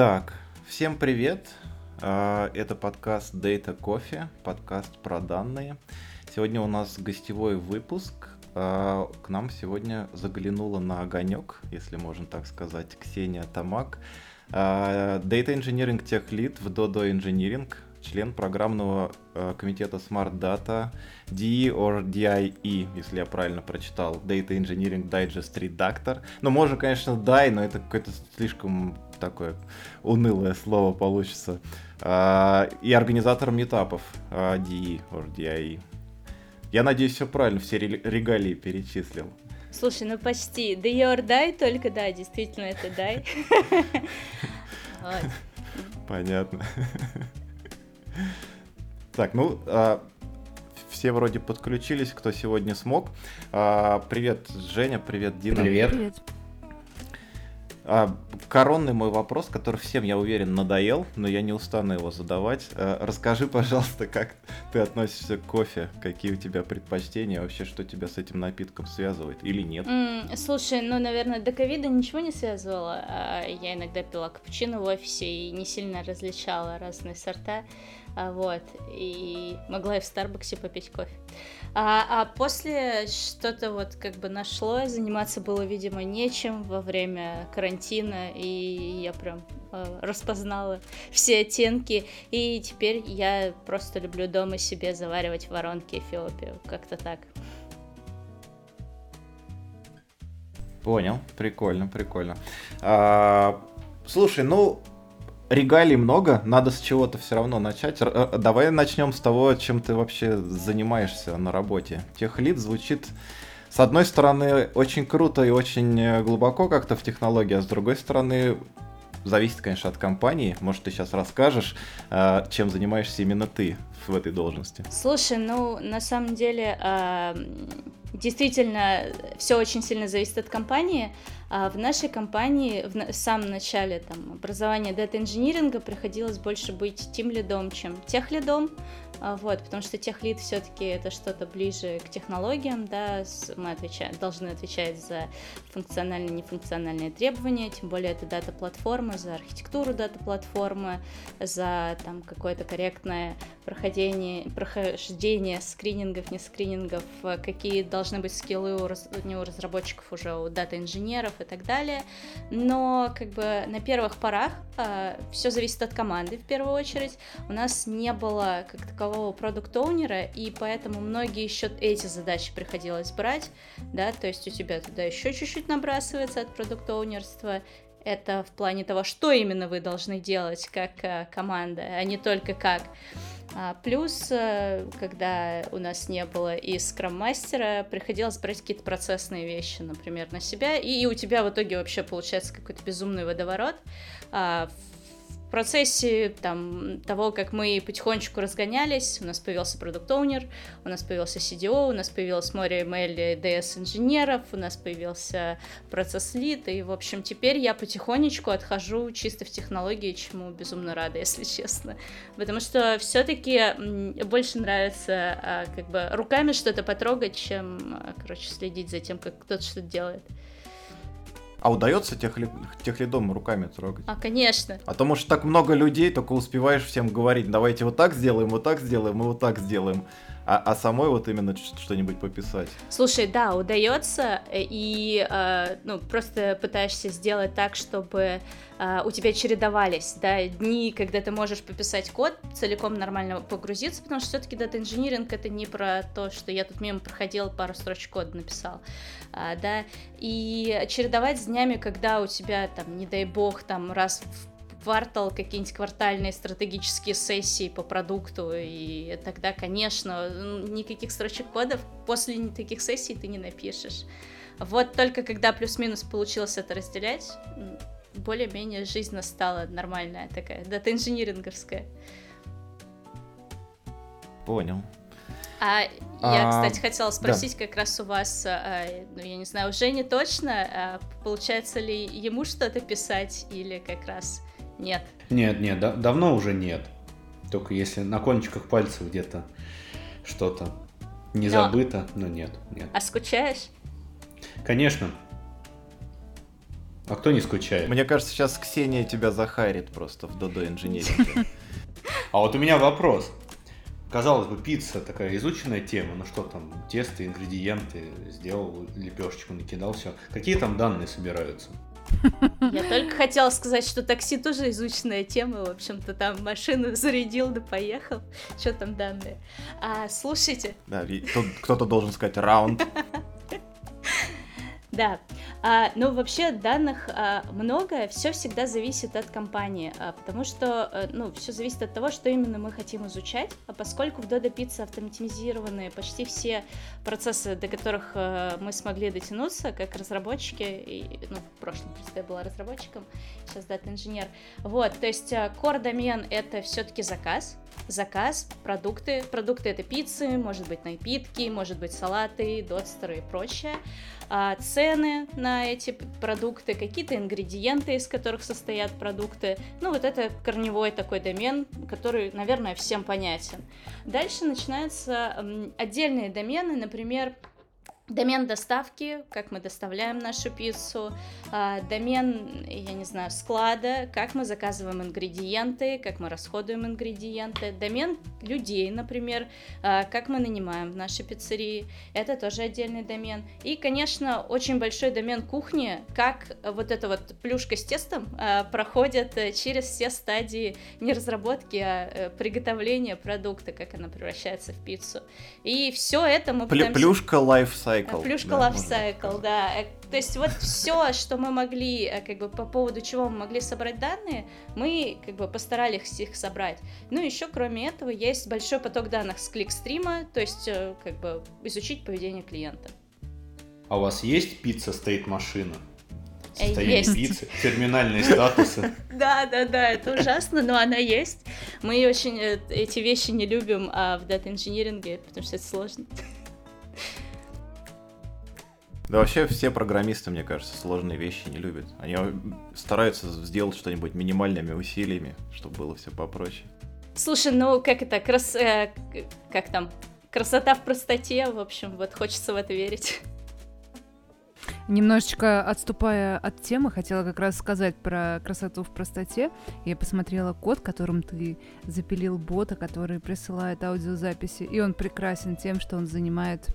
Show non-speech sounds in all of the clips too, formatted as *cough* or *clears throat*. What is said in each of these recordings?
Итак, всем привет. А, это подкаст Data Coffee, подкаст про данные. Сегодня у нас гостевой выпуск. А, к нам сегодня заглянула на огонек, если можно так сказать, Ксения Тамак. А, Data Engineering Tech Lead в Dodo Engineering, член программного комитета Smart Data, DE or DIE, если я правильно прочитал, Data Engineering Digest Redactor. Ну, можно, конечно, DIE, но это какое-то слишком такое унылое слово получится. А, и организатор метапов DE or DIE. Я надеюсь, все правильно, все регалии перечислил. Слушай, ну почти. Да or die, только да, действительно это дай. *laughs* Понятно. Так, ну, а, все вроде подключились, кто сегодня смог. А, привет, Женя, привет, Дина. Привет. Привет. А, коронный мой вопрос, который всем, я уверен, надоел, но я не устану его задавать. А, расскажи, пожалуйста, как ты относишься к кофе, какие у тебя предпочтения, вообще, что тебя с этим напитком связывает или нет? Mm, слушай, ну, наверное, до ковида ничего не связывало. А, я иногда пила капучино в офисе и не сильно различала разные сорта. А, вот, и могла и в Старбаксе попить кофе. А, а после что-то вот как бы нашло, заниматься было, видимо, нечем во время карантина, и я прям э, распознала все оттенки, и теперь я просто люблю дома себе заваривать воронки Эфиопию, как-то так. Понял, прикольно, прикольно. А, слушай, ну регалий много, надо с чего-то все равно начать. Р- э, давай начнем с того, чем ты вообще занимаешься на работе. Техлит звучит, с одной стороны, очень круто и очень э, глубоко как-то в технологии, а с другой стороны, зависит, конечно, от компании. Может, ты сейчас расскажешь, э, чем занимаешься именно ты в этой должности? Слушай, ну, на самом деле, действительно, все очень сильно зависит от компании. А в нашей компании в самом начале там, образования дата-инжиниринга приходилось больше быть тим лидом, чем тех лидом. А, вот, потому что техлит все-таки это что-то ближе к технологиям, да, мы отвечаем, должны отвечать за функциональные и нефункциональные требования, тем более это дата-платформы, за архитектуру дата-платформы, за там какое-то корректное проходение, прохождение скринингов, не скринингов, какие должны быть скиллы у, не у разработчиков, уже у дата-инженеров и так далее. Но как бы на первых порах э, все зависит от команды в первую очередь. У нас не было как такового такового продукт-оунера, и поэтому многие еще эти задачи приходилось брать, да, то есть у тебя туда еще чуть-чуть набрасывается от продукт-оунерства, это в плане того, что именно вы должны делать как э, команда, а не только как. А, плюс, э, когда у нас не было и скрам-мастера, приходилось брать какие-то процессные вещи, например, на себя, и, и у тебя в итоге вообще получается какой-то безумный водоворот. В процессе там, того, как мы потихонечку разгонялись, у нас появился продукт оунер у нас появился CDO, у нас появилось море ML DS инженеров, у нас появился процесс лид, и, в общем, теперь я потихонечку отхожу чисто в технологии, чему безумно рада, *laughs* если честно. Потому что все-таки больше нравится а, как бы руками что-то потрогать, чем, а, короче, следить за тем, как кто-то что-то делает. А удается тех, ли, тех лидом руками трогать? А, конечно. А то, может, так много людей, только успеваешь всем говорить, давайте вот так сделаем, вот так сделаем и вот так сделаем а, а самой вот именно что-нибудь пописать. Слушай, да, удается, э, и э, ну, просто пытаешься сделать так, чтобы э, у тебя чередовались, да, дни, когда ты можешь пописать код, целиком нормально погрузиться, потому что все-таки дата-инжиниринг это не про то, что я тут мимо проходил, пару строчек кода написал, а, да, и чередовать с днями, когда у тебя там, не дай бог, там раз в квартал какие-нибудь квартальные стратегические сессии по продукту, и тогда, конечно, никаких строчек кодов после таких сессий ты не напишешь. Вот только когда плюс-минус получилось это разделять, более-менее жизнь настала нормальная такая, дата-инжиниринговская. Понял. А, а я, кстати, хотела спросить, да. как раз у вас, а, ну, я не знаю, уже не точно, а, получается ли ему что-то писать или как раз нет. Нет, нет, да, давно уже нет. Только если на кончиках пальцев где-то что-то не но... забыто, но нет, нет. А скучаешь? Конечно. А кто не скучает? Мне кажется, сейчас Ксения тебя захарит просто в Додо инженеринге. *laughs* А вот у меня вопрос. Казалось бы, пицца такая изученная тема, ну что там, тесто, ингредиенты, сделал лепешечку, накидал, все. Какие там данные собираются? *laughs* Я только хотела сказать, что такси тоже изученная тема. В общем-то, там машину *laughs* зарядил да поехал. Что там данные? А, слушайте. Да, кто-то должен сказать раунд. *laughs* Да, а, ну вообще данных а, много, все всегда зависит от компании, а, потому что, а, ну, все зависит от того, что именно мы хотим изучать, а поскольку в Dodo Pizza автоматизированы почти все процессы, до которых а, мы смогли дотянуться, как разработчики, и, ну, в прошлом просто я была разработчиком, сейчас дата-инженер, вот, то есть а, core домен это все-таки заказ, заказ, продукты, продукты это пиццы, может быть напитки, может быть салаты, дотстеры и прочее, а, цены на эти продукты, какие-то ингредиенты, из которых состоят продукты. Ну, вот это корневой такой домен, который, наверное, всем понятен. Дальше начинаются отдельные домены, например, домен доставки, как мы доставляем нашу пиццу, а, домен, я не знаю, склада, как мы заказываем ингредиенты, как мы расходуем ингредиенты, домен людей, например, а, как мы нанимаем в нашей пиццерии, это тоже отдельный домен. И, конечно, очень большой домен кухни, как вот эта вот плюшка с тестом а, проходит через все стадии не разработки, а э, приготовления продукта, как она превращается в пиццу. И все это мы пытаемся... Плюшка лайфсайкл Lifecycle. Плюшка да, Lifecycle, да. Э, то есть вот все, что мы могли, э, как бы по поводу чего мы могли собрать данные, мы как бы постарались их собрать. Ну, еще кроме этого есть большой поток данных с кликстрима, то есть э, как бы изучить поведение клиента. А у вас есть пицца стейт машина? Состояние есть. пиццы, терминальные статусы. *laughs* Да, да, да, это ужасно, но она есть. Мы очень эти вещи не любим а в дата-инжиниринге, потому что это сложно. Да вообще все программисты, мне кажется, сложные вещи не любят. Они стараются сделать что-нибудь минимальными усилиями, чтобы было все попроще. Слушай, ну как это, крас... Э, как там, красота в простоте, в общем, вот хочется в это верить. Немножечко отступая от темы, хотела как раз сказать про красоту в простоте. Я посмотрела код, которым ты запилил бота, который присылает аудиозаписи, и он прекрасен тем, что он занимает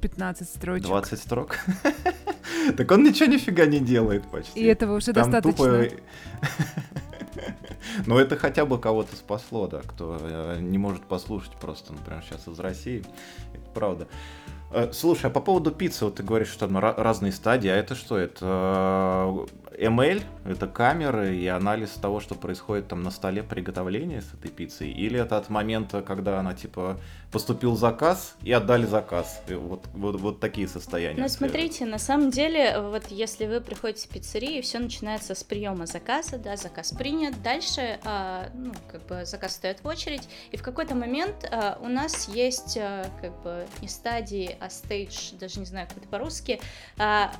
15 строчек. 20 строк? *laughs* Так он ничего нифига не делает почти. И этого уже достаточно. *laughs* Но это хотя бы кого-то спасло, да, кто э, не может послушать просто, например, сейчас из России. Это правда. Э, слушай, а по поводу пиццы, вот ты говоришь, что там разные стадии, а это что? Это э, ML, это камеры и анализ того, что происходит там на столе приготовления с этой пиццей? Или это от момента, когда она типа поступил заказ и отдали заказ? И вот, вот, вот такие состояния. Ну, смотрите, на самом деле, вот если вы приходите в пиццерию, все начинается с приема заказа, да, заказ принят, дальше, а, ну, как бы заказ стоит в очередь, и в какой-то момент а, у нас есть, а, как бы, не стадии, а стейдж, даже не знаю, как это по-русски, а,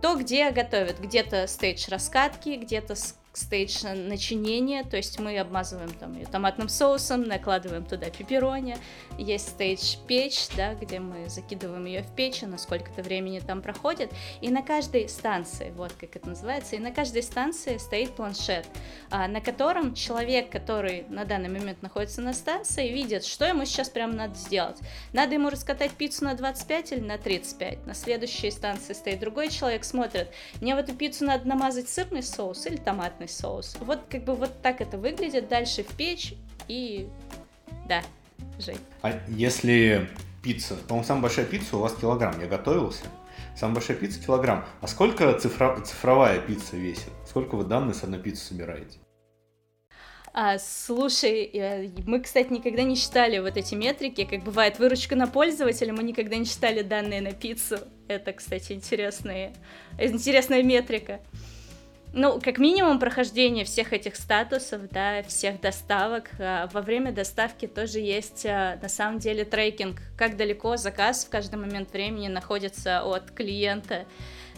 то, где готовят. Где-то стейдж раскатки, где-то стейдж начинения, то есть мы обмазываем там ее томатным соусом, накладываем туда пепперони, есть стейдж печь, да, где мы закидываем ее в печь, на сколько-то времени там проходит, и на каждой станции, вот как это называется, и на каждой станции стоит планшет, а, на котором человек, который на данный момент находится на станции, видит, что ему сейчас прямо надо сделать. Надо ему раскатать пиццу на 25 или на 35, на следующей станции стоит другой человек, смотрит, мне в эту пиццу надо намазать сырный соус или томатный томатный соус. Вот как бы вот так это выглядит. Дальше в печь и... Да, Жень. А если пицца, по-моему, самая большая пицца у вас килограмм, я готовился. Самая большая пицца килограмм. А сколько цифра... цифровая пицца весит? Сколько вы данные с одной пиццы собираете? А, слушай, э, мы, кстати, никогда не считали вот эти метрики, как бывает выручка на пользователя, мы никогда не считали данные на пиццу. Это, кстати, интересная, интересная метрика. Ну, как минимум прохождение всех этих статусов, да, всех доставок. А, во время доставки тоже есть, а, на самом деле, трекинг, как далеко заказ в каждый момент времени находится от клиента.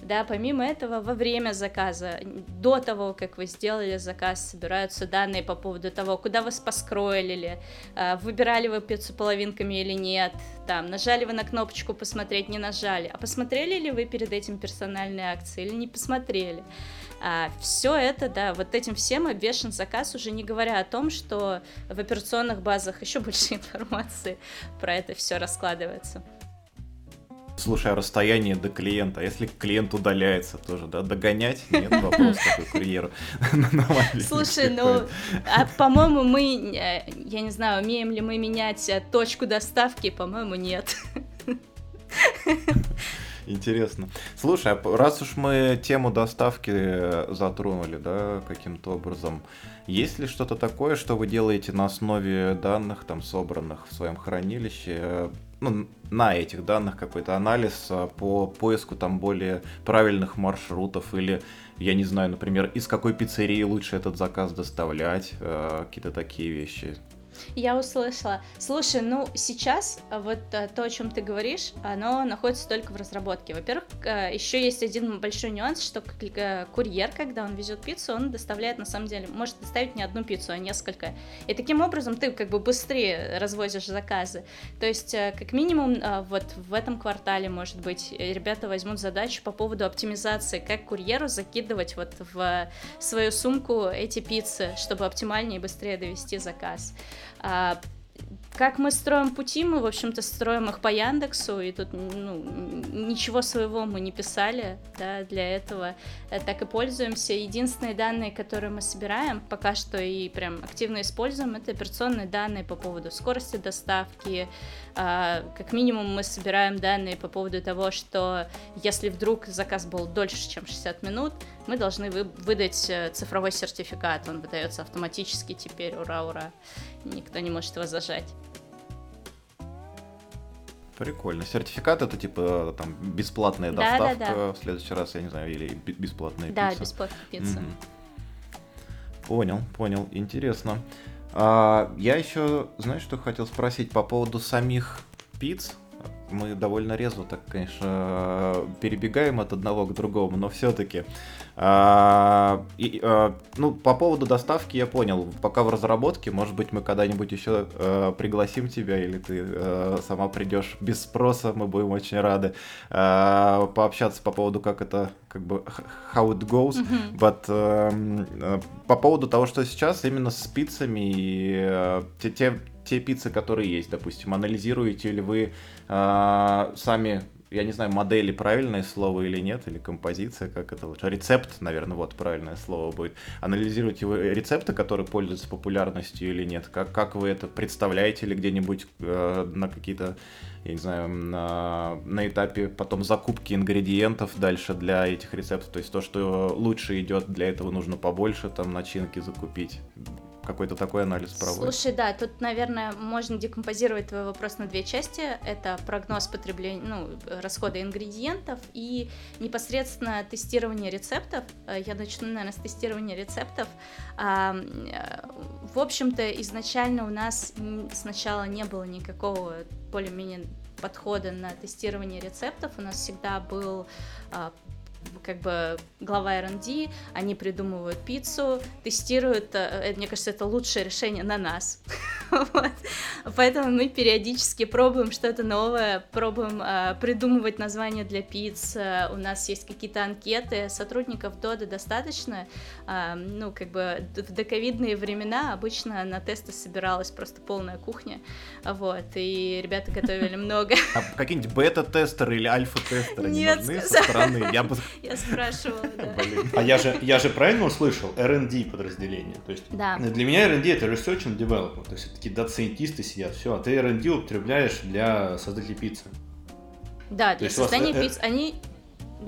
Да, помимо этого, во время заказа, до того, как вы сделали заказ, собираются данные по поводу того, куда вас поскроили, а, выбирали вы пиццу половинками или нет, там, нажали вы на кнопочку посмотреть, не нажали, а посмотрели ли вы перед этим персональные акции или не посмотрели. А, все это, да, вот этим всем обвешен заказ, уже не говоря о том, что в операционных базах еще больше *laughs* информации про это все раскладывается. Слушай, а расстояние до клиента, а если клиент удаляется тоже, да, догонять? Нет вопроса *laughs* такой курьеру. *laughs* Слушай, ну, а, по-моему, мы, э, я не знаю, умеем ли мы менять э, точку доставки, по-моему, нет. *laughs* Интересно. Слушай, а раз уж мы тему доставки э, затронули, да, каким-то образом, есть ли что-то такое, что вы делаете на основе данных, там, собранных в своем хранилище, ну, на этих данных какой-то анализ а, по поиску там более правильных маршрутов или, я не знаю, например, из какой пиццерии лучше этот заказ доставлять, э, какие-то такие вещи. Я услышала. Слушай, ну сейчас а, вот а, то, о чем ты говоришь, оно находится только в разработке. Во-первых, а, еще есть один большой нюанс, что курьер, когда он везет пиццу, он доставляет на самом деле, может доставить не одну пиццу, а несколько. И таким образом ты как бы быстрее развозишь заказы. То есть, как минимум, вот в этом квартале, может быть, ребята возьмут задачу по поводу оптимизации, как курьеру закидывать вот в свою сумку эти пиццы, чтобы оптимальнее и быстрее довести заказ. А, как мы строим пути, мы, в общем-то, строим их по Яндексу, и тут ну, ничего своего мы не писали да, для этого, э, так и пользуемся. Единственные данные, которые мы собираем, пока что и прям активно используем, это операционные данные по поводу скорости доставки, а, как минимум мы собираем данные по поводу того, что если вдруг заказ был дольше, чем 60 минут, мы должны вы выдать э, цифровой сертификат, он выдается автоматически теперь, ура-ура, никто не может его зажать. Прикольно. Сертификат это типа там бесплатная да, доставка да, да. в следующий раз, я не знаю, или бесплатная да, пицца. Да, бесплатная пицца. Угу. Понял, понял, интересно. А, я еще, знаешь, что хотел спросить по поводу самих пиц. Мы довольно резво так, конечно, перебегаем от одного к другому, но все-таки а, и, а, ну, по поводу доставки я понял, пока в разработке, может быть, мы когда-нибудь еще а, пригласим тебя, или ты а, сама придешь без спроса, мы будем очень рады а, пообщаться по поводу, как это, как бы, how it goes, mm-hmm. but а, по поводу того, что сейчас именно с спицами и а, те, те, те пиццы, которые есть, допустим, анализируете ли вы а, сами я не знаю, модели правильное слово или нет, или композиция, как это лучше. Рецепт, наверное, вот правильное слово будет. Анализируете вы рецепты, которые пользуются популярностью или нет? Как, как вы это представляете или где-нибудь э, на какие-то, я не знаю, на, на этапе потом закупки ингредиентов дальше для этих рецептов? То есть то, что лучше идет, для этого нужно побольше там начинки закупить какой-то такой анализ проводит. Слушай, да, тут, наверное, можно декомпозировать твой вопрос на две части. Это прогноз потребления, ну, расхода ингредиентов и непосредственно тестирование рецептов. Э, я начну, наверное, с тестирования рецептов. Э, в общем-то, изначально у нас сначала не было никакого более-менее подхода на тестирование рецептов. У нас всегда был а, как бы глава R&D, они придумывают пиццу, тестируют, э, мне кажется, это лучшее решение на нас. *laughs* вот. Поэтому мы периодически пробуем что-то новое, пробуем э, придумывать названия для пиц, у нас есть какие-то анкеты, сотрудников Дода достаточно, э, ну, как бы в доковидные времена обычно на тесты собиралась просто полная кухня, вот, и ребята готовили *laughs* много. А какие-нибудь бета-тестеры или альфа-тестеры не нужны со стороны? Я бы я спрашивала, да. А я же, я же правильно услышал? R&D подразделение. То есть да. для меня R&D это Research and Development. То есть это такие дата-сайентисты сидят, все, а ты R&D употребляешь для создателей пиццы. Да, для создания пиццы. Они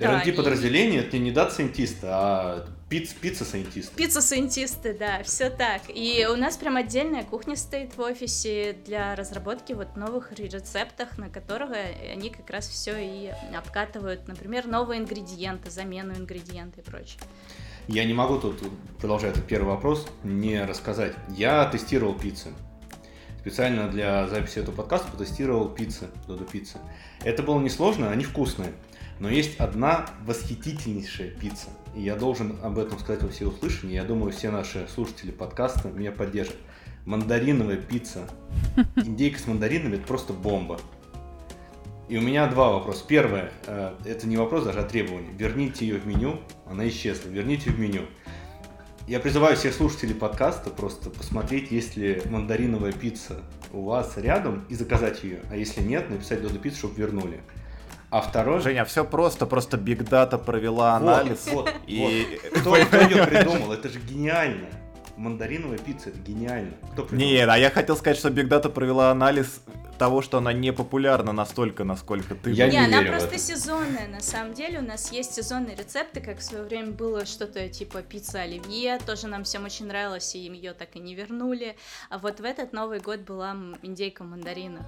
R&D подразделение это не data scientist ы, а Пиц, пицца- scientist ы. Пицца- scientist ы, да, все так. И у нас прям отдельная кухня стоит в офисе для разработки вот новых рецептов, на которых они как раз все и обкатывают, например, новые ингредиенты, замену ингредиентов и прочее. Я не могу тут, продолжая этот первый вопрос, не рассказать. Я тестировал пиццы. специально для записи этого подкаста потестировал пиццы, Додо пиццы. Это было несложно, они вкусные. Но есть одна восхитительнейшая пицца. И я должен об этом сказать во всеуслышание. Я думаю, все наши слушатели подкаста меня поддержат. Мандариновая пицца. *laughs* Индейка с мандаринами это просто бомба. И у меня два вопроса. Первое, э, это не вопрос даже, а требование. Верните ее в меню, она исчезла. Верните в меню. Я призываю всех слушателей подкаста просто посмотреть, есть ли мандариновая пицца у вас рядом и заказать ее. А если нет, написать Додо пиццу, чтобы вернули. А второй... Женя, все просто, просто Big Data провела анализ. Вот, вот, и... вот. Кто, кто ее придумал? Это же гениально. Мандариновая пицца, это гениально. Кто придумал? Нет, а я хотел сказать, что Big Data провела анализ того, что она не популярна настолько, насколько ты... Я не, не она верю в просто это. сезонная, на самом деле. У нас есть сезонные рецепты, как в свое время было что-то типа пицца оливье, тоже нам всем очень нравилось, и им ее так и не вернули. А вот в этот Новый год была индейка в мандаринах.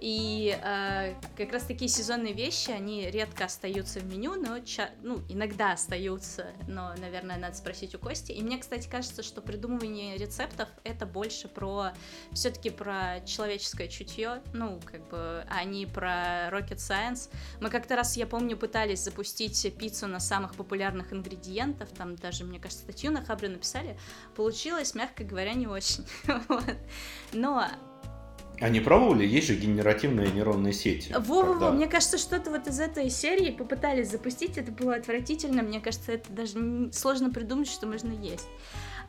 И э, как раз такие сезонные вещи, они редко остаются в меню, но ча- ну, иногда остаются, но, наверное, надо спросить у Кости. И мне, кстати, кажется, что придумывание рецептов это больше про все-таки про человеческое чутье, ну, как бы, а не про rocket science. Мы как-то раз, я помню, пытались запустить пиццу на самых популярных ингредиентов, там даже, мне кажется, статью на Хабре написали, получилось, мягко говоря, не очень. *laughs* Вот. Но А не пробовали? Есть же генеративные нейронные сети. Во-во-во, когда- мне кажется, что-то вот из этой серии попытались запустить, это было отвратительно, мне кажется, это даже сложно придумать, что можно есть.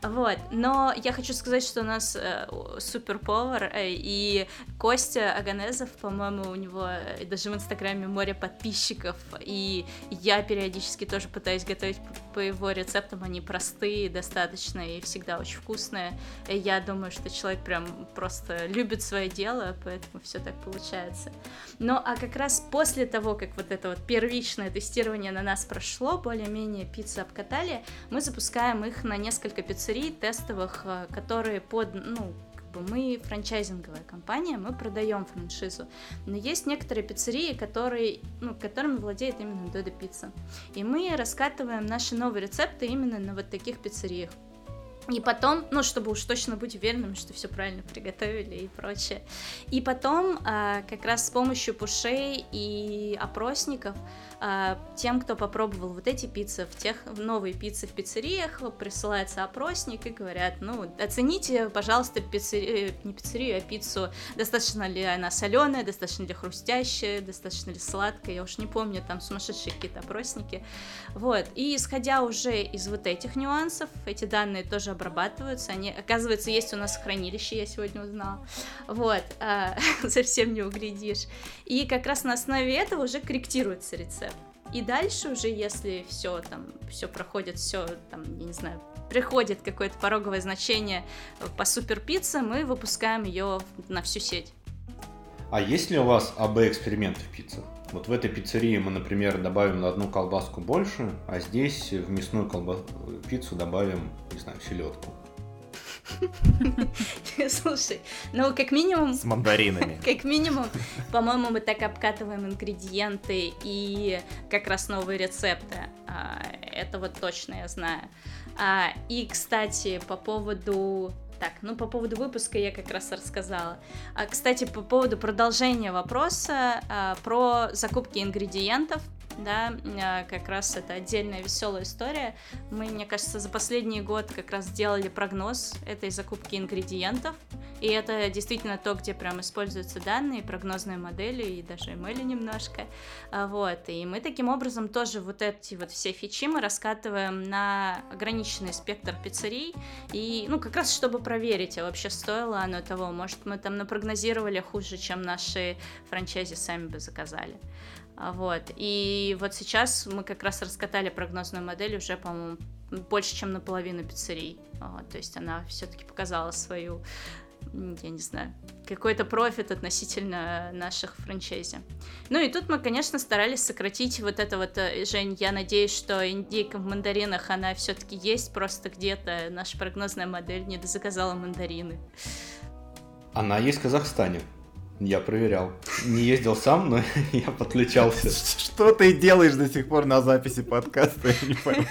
Вот, но я хочу сказать, что у нас э, суперповар, э, и Костя Аганезов, по-моему, у него э, даже в Инстаграме море подписчиков, и я периодически тоже пытаюсь готовить п- по его рецептам, они простые достаточно и всегда очень вкусные. Я думаю, что человек прям просто любит свое дело, поэтому все так получается. Ну, а как раз после того, как вот это вот первичное тестирование на нас прошло, более-менее пиццы обкатали, мы запускаем их на несколько пиццерий тестовых, э, которые под, ну, мы франчайзинговая компания, мы продаем франшизу. Но есть некоторые пиццерии, которые, ну, которыми владеет именно Додо Пицца. И мы раскатываем наши новые рецепты именно на вот таких пиццериях. И потом, ну, чтобы уж точно быть уверенным, что все правильно приготовили и прочее. И потом, а, как раз с помощью пушей и опросников, тем, кто попробовал вот эти пиццы, в тех в новые пиццы в пиццериях, присылается опросник и говорят, ну, оцените, пожалуйста, пиццери... э, не пиццерию, а пиццу, достаточно ли она соленая, достаточно ли хрустящая, достаточно ли сладкая, я уж не помню, там сумасшедшие какие-то опросники. Вот, и исходя уже из вот этих нюансов, эти данные тоже обрабатываются, они, оказывается, есть у нас хранилище, я сегодня узнала, вот, а, *laughs* совсем не углядишь, и как раз на основе этого уже корректируется рецепт. И дальше уже, если все там, все проходит, все там, я не знаю, приходит какое-то пороговое значение по супер пицце, мы выпускаем ее на всю сеть. А есть ли у вас АБ-эксперименты в пиццах? Вот в этой пиццерии мы, например, добавим на одну колбаску больше, а здесь в мясную колба... пиццу добавим, не знаю, селедку. *laughs* Слушай, ну как минимум С мандаринами. *laughs* Как минимум, по-моему, мы так обкатываем ингредиенты и как раз новые рецепты. А, Это вот точно я знаю. А, И, кстати, по поводу... Так, ну по поводу выпуска я как раз рассказала. А, кстати, по поводу продолжения вопроса а, про закупки ингредиентов, да, а, как раз это отдельная веселая история. Мы, мне кажется, за последний год как раз сделали прогноз этой закупки ингредиентов, и это действительно то, где прям используются данные, прогнозные модели и даже ML немножко. А, Вот. И мы таким образом тоже вот эти вот все фичи мы раскатываем на ограниченный спектр пиццерий. И, ну, как раз чтобы проверить, а вообще стоило оно того. Может, мы там напрогнозировали хуже, чем наши франчайзи сами бы заказали. А, Вот. И вот сейчас мы как раз раскатали прогнозную модель уже, по-моему, больше, чем наполовину пиццерий. Вот. То есть она все-таки показала свою я не знаю, какой-то профит относительно наших франчайзи. Ну и тут мы, конечно, старались сократить вот это вот, э, Жень, я надеюсь, что индейка в мандаринах, она все-таки есть, просто где-то наша прогнозная модель не заказала мандарины. Она есть в Казахстане. Я проверял. Не ездил сам, но *laughs* я подключался. Что ты делаешь до сих пор на записи подкаста, я не пойму.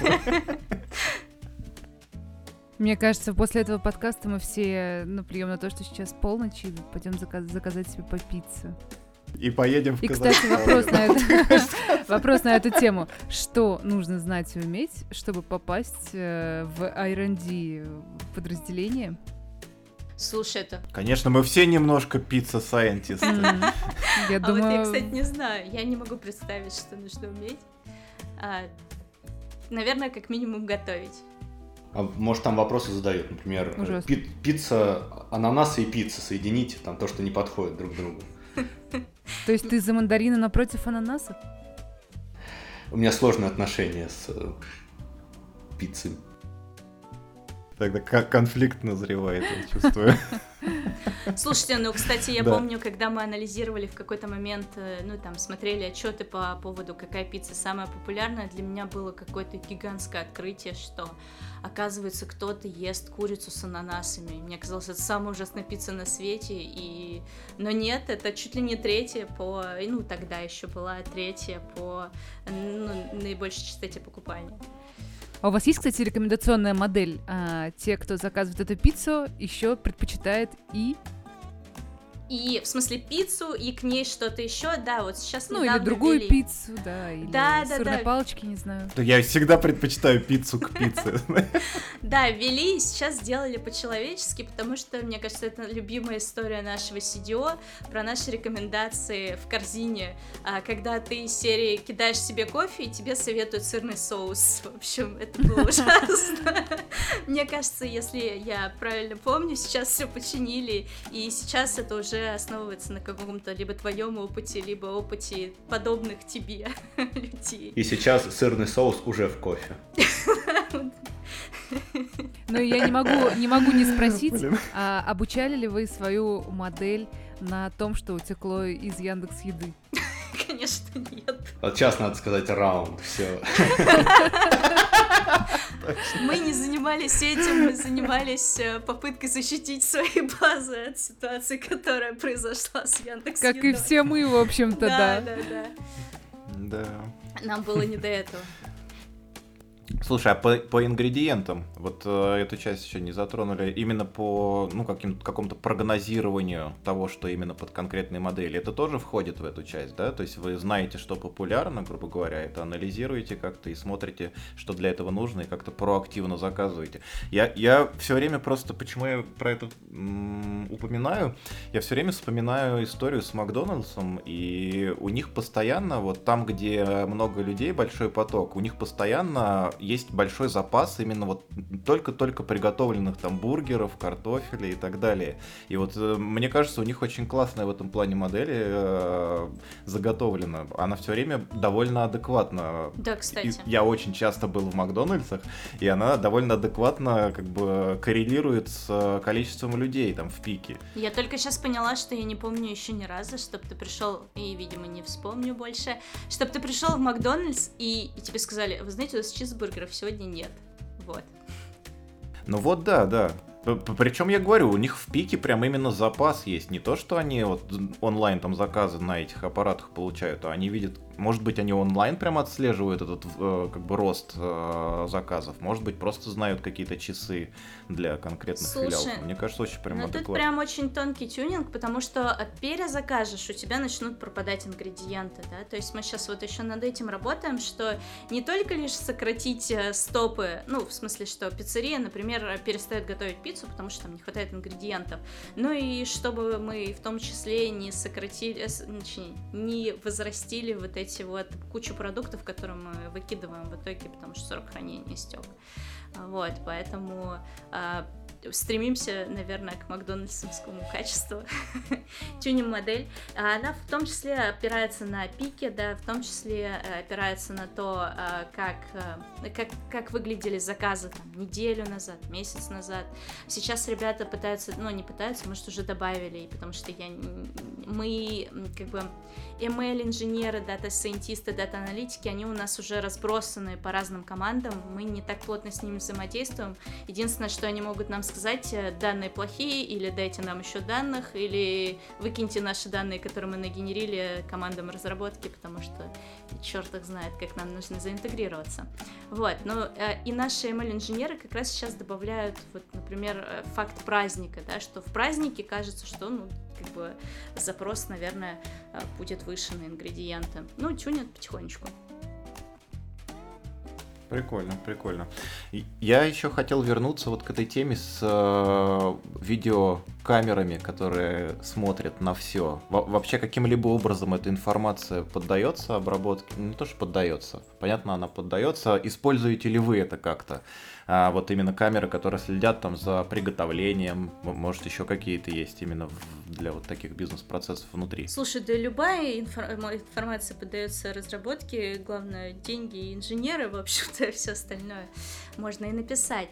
Мне кажется, после этого подкаста мы все наплюем на то, что сейчас полночь, и пойдем заказ- заказать себе по пицце. И поедем в И, кстати, вопрос на, это, *laughs* вопрос на эту тему. Что нужно знать и уметь, чтобы попасть э, в R&D подразделение? Слушай, это... Конечно, мы все немножко пицца- scientist ы. *laughs* А вот я, кстати, не знаю. Я не могу представить, что нужно уметь. А, наверное, как минимум готовить. А может там вопросы задают, например, э, Ужасно. пицца, ананасы и пицца соедините, там то, что не подходит друг к другу. то есть ты за мандарины напротив ананаса? У меня сложные отношения с э, пиццей. Тогда ко- конфликт назревает, я чувствую. *laughs* Слушайте, ну, кстати, я Да. помню, когда мы анализировали в какой-то момент, э, ну, там, смотрели отчеты по поводу, какая пицца самая популярная, для меня было какое-то гигантское открытие, что, оказывается, кто-то ест курицу с ананасами. Мне казалось, это самая ужасная пицца на свете, и... Но нет, это чуть ли не третья по... Ну, тогда еще была третья по ну, наибольшей частоте покупания. А у вас есть, кстати, рекомендационная модель? А, те, кто заказывает эту пиццу, еще предпочитает и... И, в смысле, пиццу, и к ней что-то еще, да, вот сейчас Ну, или другую ввели. пиццу, да, или Да, да, сырной да. палочки, не знаю. Да Я всегда предпочитаю пиццу к пицце. *laughs* Да, ввели, и сейчас сделали по-человечески, потому что, мне кажется, это любимая история нашего CDO про наши рекомендации в корзине, А, когда ты из серии кидаешь себе кофе, и тебе советуют сырный соус. В общем, это было *laughs* ужасно. Мне кажется, если я правильно помню, сейчас все починили, и сейчас это уже основывается на каком-то либо твоем опыте, либо опыте подобных тебе *laughs* людей. И сейчас сырный соус уже в кофе. Но я не могу, не могу не спросить, а обучали ли вы свою модель на том, что утекло из Яндекс Еды? *laughs* Конечно, нет. Вот сейчас надо сказать раунд, все. *laughs* Занимались этим, мы занимались э, попыткой защитить свои базы от ситуации, которая произошла с Яндекс. Как и все мы, в общем-то, Да, да. да, да. Да. Нам было не до этого. Слушай, а по, по ингредиентам, вот э, эту часть еще не затронули, именно по ну, каким, какому-то прогнозированию того, что именно под конкретные модели, это тоже входит в эту часть, да? То есть вы знаете, что популярно, грубо говоря, это анализируете как-то и смотрите, что для этого нужно, и как-то проактивно заказываете. Я, я все время просто, почему я про это м, упоминаю, я все время вспоминаю историю с Макдональдсом, и у них постоянно, вот там, где много людей, большой поток, у них постоянно есть большой запас именно вот только-только приготовленных там бургеров, картофеля и так далее. И вот э, мне кажется, у них очень классная в этом плане модель э, заготовлена. Она все время довольно адекватна. Да, И кстати. я очень часто был в Макдональдсах, и она довольно адекватно как бы коррелирует с э, количеством людей там в пике. Я только сейчас поняла, что я не помню еще ни разу, чтобы ты пришел, и, видимо, не вспомню больше, чтобы ты пришел в Макдональдс, и, и тебе сказали, вы знаете, у нас чизбургеров сегодня нет. Вот. Ну вот да, да. Причем я говорю, у них в пике прям именно запас есть. Не то, что они вот онлайн там заказы на этих аппаратах получают, а они видят, может быть, они онлайн прям отслеживают этот э, как бы рост э, заказов, может быть, просто знают какие-то часы для конкретных Слушай, филиалов. Мне кажется, очень прям Но тут прям очень тонкий тюнинг, потому что перезакажешь, у тебя начнут пропадать ингредиенты, да, то есть мы сейчас вот еще над этим работаем, что не только лишь сократить э, стопы, ну, в смысле, что пиццерия, например, перестает готовить пиццу, потому что там не хватает ингредиентов, ну и чтобы мы в том числе не сократили, э, не возрастили вот эти вот кучу продуктов, которые мы выкидываем в итоге, потому что срок хранения истек. Вот, поэтому а, стремимся, наверное, к макдональдсовскому качеству. *laughs* Тюнинг модель. Она в том числе опирается на пике, да, в том числе э, опирается на то, а, как, э, как, как выглядели заказы там, неделю назад, месяц назад. Сейчас ребята пытаются, ну, не пытаются, может, уже добавили, потому что я мы как бы ML-инженеры, data scientist ы, дата-аналитики, они у нас уже разбросаны по разным командам, мы не так плотно с ними взаимодействуем. Единственное, что они могут нам сказать, э, данные плохие, или дайте нам еще данных, или выкиньте наши данные, которые мы нагенерили командам разработки, потому что черт их знает, как нам нужно заинтегрироваться. Вот, но э, и наши ML-инженеры как раз сейчас добавляют, вот, например, э, факт праздника, да, что в празднике кажется, что, ну, как бы запрос, наверное, э, будет выше на ингредиенты. Ну, тюнят потихонечку. Прикольно, прикольно. Я еще хотел вернуться вот к этой теме с э, видеокамерами, которые смотрят на все. Во вообще каким-либо образом эта информация поддается обработке? Ну, не то, что поддается. Понятно, она поддается. Используете ли вы это как-то? А, вот именно камеры, которые следят там за приготовлением, может еще какие-то есть именно для вот таких бизнес-процессов внутри. Слушай, да любая инфор- информация поддается разработке, главное деньги и инженеры, в общем-то, *laughs* все остальное можно и написать.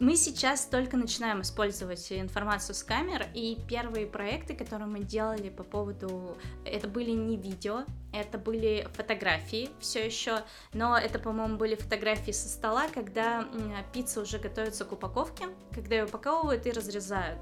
Мы сейчас только начинаем использовать информацию с камер, и первые проекты, которые мы делали по поводу... Это были не видео, это были фотографии все еще, но это, по-моему, были фотографии со стола, когда пицца уже готовится к упаковке, когда ее упаковывают и разрезают.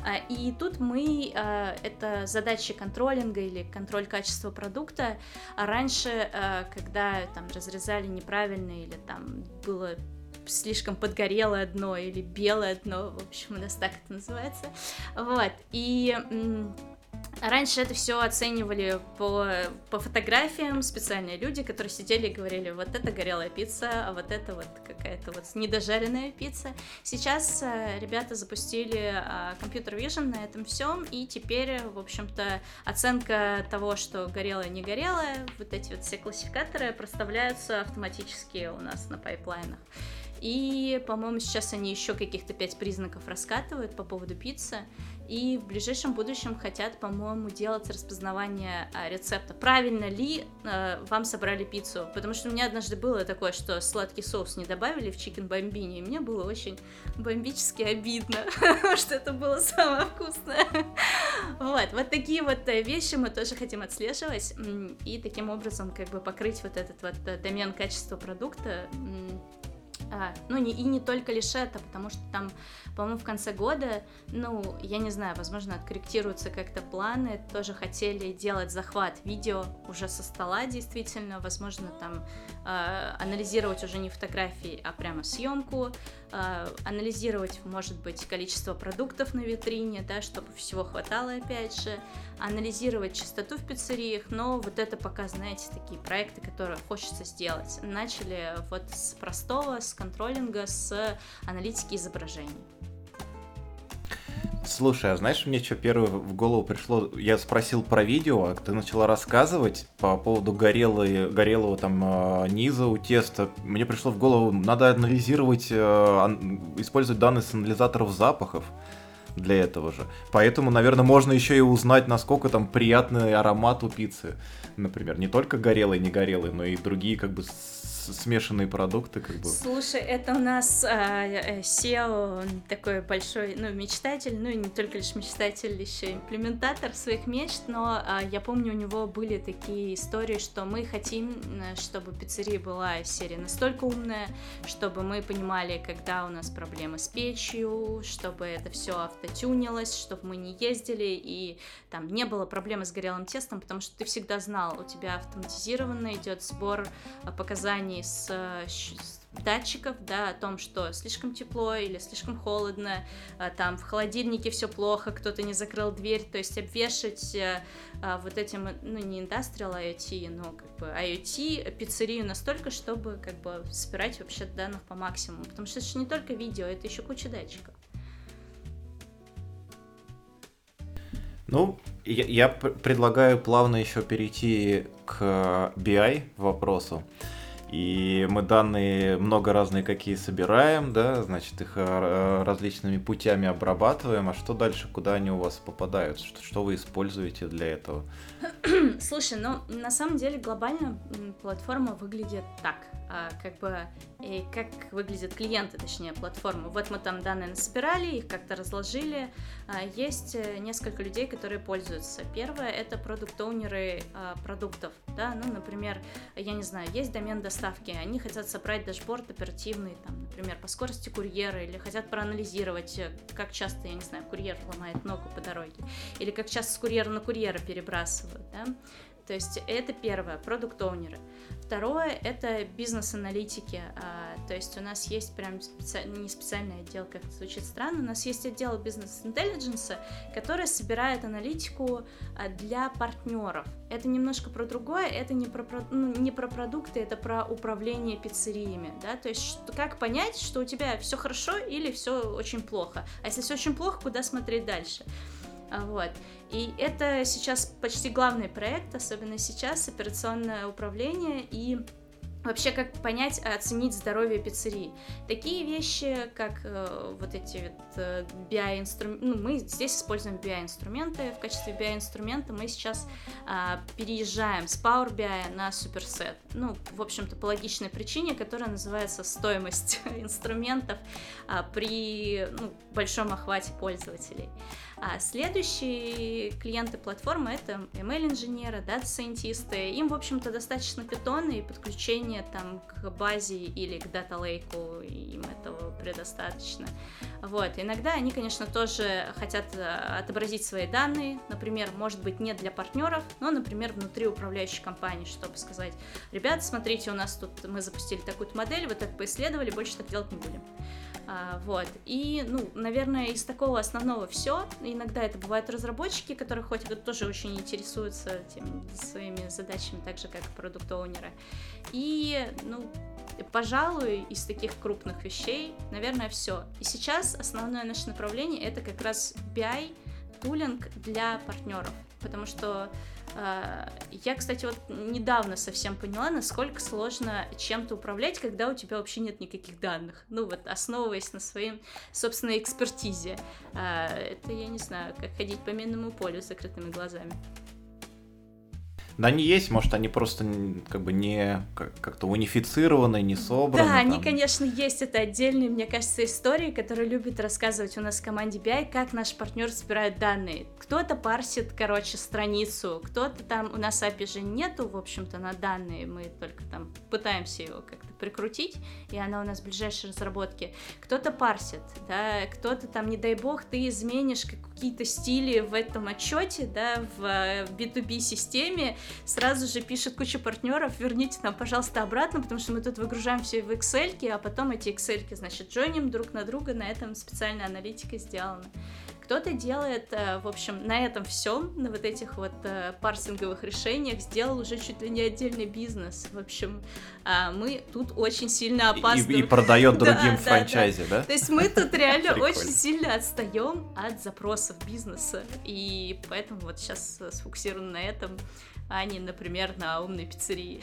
А, и тут мы... А, это задачи контролинга или контроль качества продукта. А раньше, когда там разрезали неправильно или там было слишком подгорелое дно или белое дно, в общем, у нас так это называется. Вот, и Раньше это все оценивали по, по фотографиям специальные люди, которые сидели и говорили, вот это горелая пицца, а вот это вот какая-то вот недожаренная пицца. Сейчас э, ребята запустили компьютер uh, Vision на этом всем, и теперь, в общем-то, оценка того, что горелое, не горелое, вот эти вот все классификаторы проставляются автоматически у нас на пайплайнах. И, по-моему, сейчас они еще каких-то пять признаков раскатывают по поводу пиццы. И в ближайшем будущем хотят, по-моему, делать распознавание а, рецепта. Правильно ли а, вам собрали пиццу? Потому что у меня однажды было такое, что сладкий соус не добавили в чикен бомбини, и мне было очень бомбически обидно, *laughs* что это было самое вкусное. Вот, вот такие вот э, вещи мы тоже хотим отслеживать и таким образом как бы покрыть вот этот вот э, домен качества продукта а, ну, не, и не только лишь это, потому что там, по-моему, в конце года, ну, я не знаю, возможно, откорректируются как-то планы, тоже хотели делать захват видео уже со стола, действительно, возможно, там э, анализировать уже не фотографии, а прямо съемку, анализировать, может быть, количество продуктов на витрине, да, чтобы всего хватало, опять же, анализировать частоту в пиццериях, но вот это пока, знаете, такие проекты, которые хочется сделать. Начали вот с простого, с контролинга, с аналитики изображений. Слушай, а знаешь, мне что первое в голову пришло? Я спросил про видео, а ты начала рассказывать по поводу горелой, горелого там а, низа у теста. Мне пришло в голову, надо анализировать, э, использовать данные с анализаторов запахов для этого же. Поэтому, наверное, можно еще и узнать, насколько там приятный аромат у пиццы. Например, не только горелый, не горелый, но и другие как бы смешанные продукты, как бы. Слушай, это у нас а, э, SEO такой большой, ну, мечтатель, ну, и не только лишь мечтатель, еще имплементатор своих мечт, но а, я помню, у него были такие истории, что мы хотим, э, чтобы пиццерия была серия настолько умная, чтобы мы понимали, когда у нас проблемы с печью, чтобы это все автотюнилось, чтобы мы не ездили и там не было проблемы с горелым тестом, потому что ты всегда знал, у тебя автоматизированно идет сбор а, показаний сравнении с, с датчиков, да, о том, что слишком тепло или слишком холодно, а, там в холодильнике все плохо, кто-то не закрыл дверь, то есть обвешать а, а, вот этим, ну, не Industrial IoT, но как бы IoT пиццерию настолько, чтобы как бы собирать вообще данных по максимуму, потому что это же не только видео, это еще куча датчиков. Ну, я, я предлагаю плавно еще перейти к BI вопросу. И мы данные много разные какие собираем, да, значит, их э, различными путями обрабатываем. А что дальше, куда они у вас попадают? Что, что вы используете для этого? *clears throat* Слушай, ну, на самом деле глобально платформа выглядит так. а, как бы и как выглядят клиенты, точнее, платформы. Вот мы там данные насобирали, их как-то разложили. А, есть э, несколько людей, которые пользуются. Первое — это продукт-оунеры а, продуктов, да, ну, например, я не знаю, есть домен доставки, они хотят собрать дашборд оперативный, там, например, по скорости курьера, или хотят проанализировать, э, как часто, я не знаю, курьер ломает ногу по дороге, или как часто с курьера на курьера перебрасывают, да, то есть это первое, продукт-оунеры. Второе — это бизнес-аналитики. А, то есть у нас есть прям специ... не специальный отдел, как это звучит странно, у нас есть отдел бизнес-интеллигенса, который собирает аналитику а, для партнеров. Это немножко про другое, это не про, ну, не про продукты, это про управление пиццериями, да, то есть как понять, что у тебя все хорошо или все очень плохо, а если все очень плохо, куда смотреть дальше? А, вот. И это сейчас почти главный проект, особенно сейчас, операционное управление и вообще как понять, оценить здоровье пиццерии. Такие вещи, как э, вот эти вот э, BI-инструменты, ну, мы здесь используем BI-инструменты, в качестве BI-инструмента мы сейчас э, переезжаем с Power BI на Superset. Ну, в общем-то, по логичной причине, которая называется стоимость *laughs* инструментов э, при ну, большом охвате пользователей. А следующие клиенты платформы это ML-инженеры, дата-сайентисты. Им, в общем-то, достаточно питона и подключения там к базе или к дата-лейку, им этого предостаточно. Вот. Иногда они, конечно, тоже хотят э, отобразить свои данные, например, может быть, не для партнеров, но, например, внутри управляющей компании, чтобы сказать, ребята, смотрите, у нас тут мы запустили такую-то модель, вы так поисследовали, больше так делать не будем. А, вот. И, ну, наверное, из такого основного все. Иногда это бывают разработчики, которые хоть тоже очень интересуются тем, своими задачами, так же, как продукт-оунеры. И, ну, пожалуй, из таких крупных вещей, наверное, все. И сейчас основное наше направление это как раз BI, тулинг для партнеров, потому что я, кстати, вот недавно совсем поняла, насколько сложно чем-то управлять, когда у тебя вообще нет никаких данных. Ну вот, основываясь на своей собственной экспертизе. А, это, я не знаю, как ходить по минному полю с закрытыми глазами. Да, они есть, может, они просто как бы не как-то унифицированы, не собраны. Да, там. они, конечно, есть. Это отдельные, мне кажется, истории, которые любят рассказывать у нас в команде BI, как наш партнер собирает данные. Кто-то парсит, короче, страницу, кто-то там, у нас API же нету, в общем-то, на данные, мы только там пытаемся его как-то прикрутить, и она у нас в ближайшей разработке. Кто-то парсит, да, кто-то там, не дай бог, ты изменишь какие-то стили в этом отчете, да, в B2B системе, сразу же пишет куча партнеров, верните нам, пожалуйста, обратно, потому что мы тут выгружаем все в Excel, а потом эти Excel, значит, джойним друг на друга, на этом специальная аналитика сделана. Кто-то делает, э, в общем, на этом всем, на вот этих вот э, парсинговых решениях, сделал уже чуть ли не отдельный бизнес. В общем, а, мы тут очень сильно опаздываем. И, и продает *laughs* другим да, франчайзе, да, да? То есть мы тут реально *laughs* очень сильно отстаем от запросов бизнеса. И поэтому вот сейчас сфокусированы на этом, а не, например, на умной пиццерии.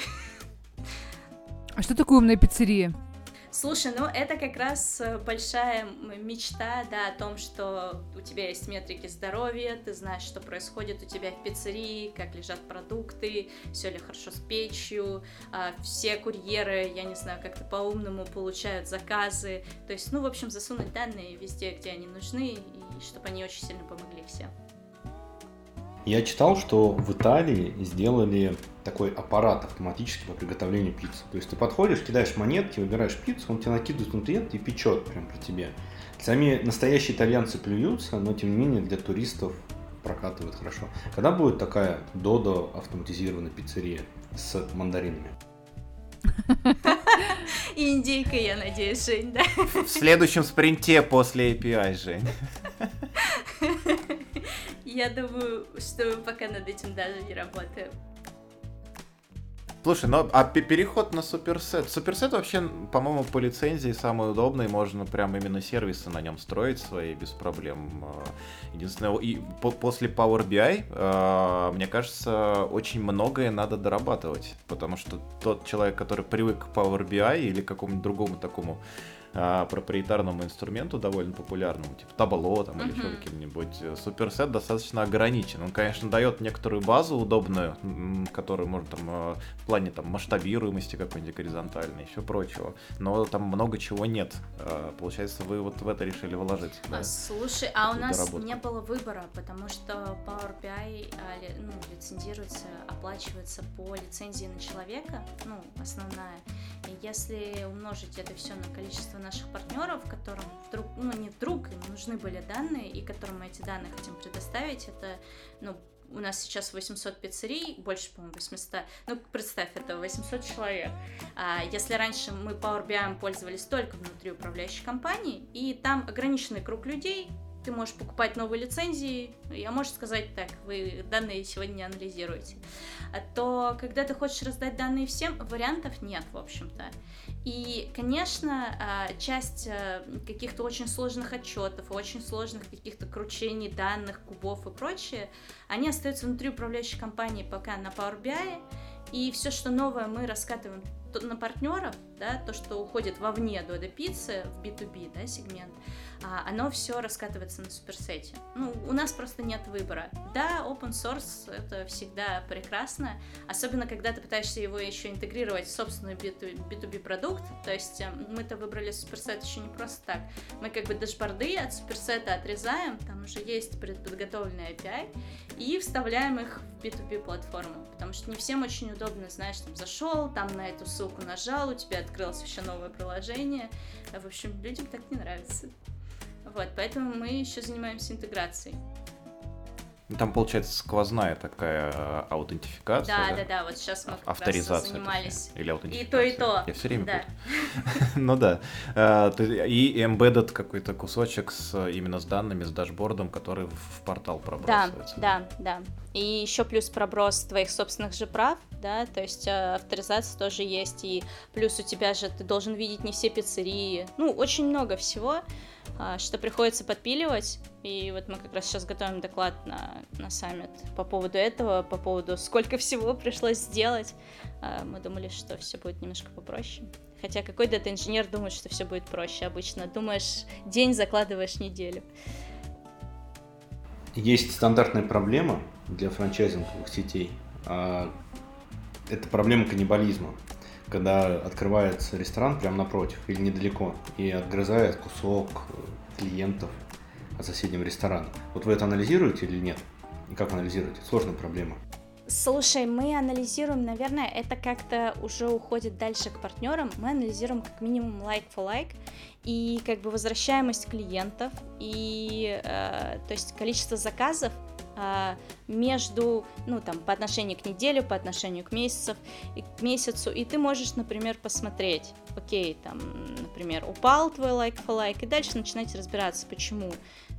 А что такое умная пиццерия? Слушай, ну это как раз э, большая мечта, да, о том, что у тебя есть метрики здоровья, ты знаешь, что происходит у тебя в пиццерии, как лежат продукты, все ли хорошо с печью, а, все курьеры, я не знаю, как-то по-умному получают заказы, то есть, ну, в общем, засунуть данные везде, где они нужны, и чтобы они очень сильно помогли всем. Я читал, что в Италии сделали такой аппарат автоматически по приготовлению пиццы. То есть ты подходишь, кидаешь монетки, выбираешь пиццу, он тебе накидывает внутри и печет прям при тебе. Сами настоящие итальянцы плюются, но тем не менее для туристов прокатывает хорошо. Когда будет такая Додо автоматизированная пиццерия с мандаринами? *laughs* И индейкой, я надеюсь, Жень, да? В следующем спринте после API, Жень. *laughs* Я думаю, что пока над этим даже не работаем. Слушай, ну а переход на суперсет. Суперсет вообще, по-моему, по лицензии самый удобный, можно прям именно сервисы на нем строить свои без проблем. А, единственное, и по после Power BI, а, мне кажется, очень многое надо дорабатывать, потому что тот человек, который привык к Power BI или какому-нибудь другому такому а, проприетарному инструменту довольно популярному, типа табло там, или Мгм. еще каким-нибудь, э, суперсет достаточно ограничен. Он, конечно, дает некоторую базу удобную, которую можно там э, в плане там масштабируемости какой-нибудь горизонтальной, еще прочего. Но там много чего нет. А, Получается, вы вот в это решили вложиться, да? А, Слушай, а у нас доработку? не было выбора, потому что Power BI а, ну, лицензируется, оплачивается по лицензии на человека, ну, основная. И если умножить это все на количество наших партнеров, которым вдруг, ну, не вдруг, им нужны были данные, и которым мы эти данные хотим предоставить, это, ну, у нас сейчас 800 пиццерий, больше, по-моему, 800. Ну, представь, это 800 человек. А если раньше мы Power BI пользовались только внутри управляющей компании, и там ограниченный круг людей, ты можешь покупать новые лицензии, я можешь сказать так, вы данные сегодня не анализируете, А то когда ты хочешь раздать данные всем, вариантов нет, в общем-то. И, конечно, а, часть а, каких-то очень сложных отчетов, очень сложных каких-то кручений данных, кубов и прочее, они остаются внутри управляющей компании пока на Power BI, и все, что новое мы раскатываем на партнеров, да, то, что уходит вовне до пиццы в B2B да, сегмент, оно все раскатывается на суперсете. Ну, у нас просто нет выбора. Да, open source это всегда прекрасно, особенно когда ты пытаешься его еще интегрировать в собственный B2, B2B продукт. То есть э, мы-то выбрали суперсет еще не просто так. Мы как бы дашборды от суперсета отрезаем, там уже есть предподготовленный API, и вставляем их в B2B платформу, потому что не всем очень удобно, знаешь, там зашел, там на эту ссылку нажал, у тебя открылось еще новое приложение. А, В общем, людям так не нравится. Вот, поэтому мы еще занимаемся интеграцией. Ну, Там получается сквозная такая э, аутентификация. Да, да, да, вот сейчас мы как раз Авторизация. занимались. точнее, Или И аутентификация. то, и то. Я все время Да. *laughs* Ну да. Э, И embedded какой-то кусочек с именно с данными, с дашбордом, который в портал Да, пробрасывается. да, да. И еще плюс проброс твоих собственных же прав, да, то есть э, авторизация тоже есть, и плюс у тебя же ты должен видеть не все пиццерии, ну, очень много всего, что приходится подпиливать, и вот мы как раз сейчас готовим доклад на, на саммит по поводу этого, по поводу сколько всего пришлось сделать, А, мы думали, что все будет немножко попроще. Хотя какой дата-инженер думает, что все будет проще обычно? Думаешь, день закладываешь неделю. Есть стандартная проблема для франчайзинговых сетей. а, Это проблема каннибализма. Когда открывается ресторан прямо напротив или недалеко и отгрызает кусок клиентов от соседнего ресторана. Вот вы это анализируете или нет? И как анализируете? Сложная проблема. Слушай, мы анализируем, наверное, это как-то уже уходит дальше к партнерам. Мы анализируем как минимум like for like и как бы возвращаемость клиентов и э, то есть количество заказов э, между, ну там, по отношению к неделе, по отношению к месяцев, к месяцу, и ты можешь, например, посмотреть, окей, там, например, упал твой like for like, и дальше начинать разбираться, почему,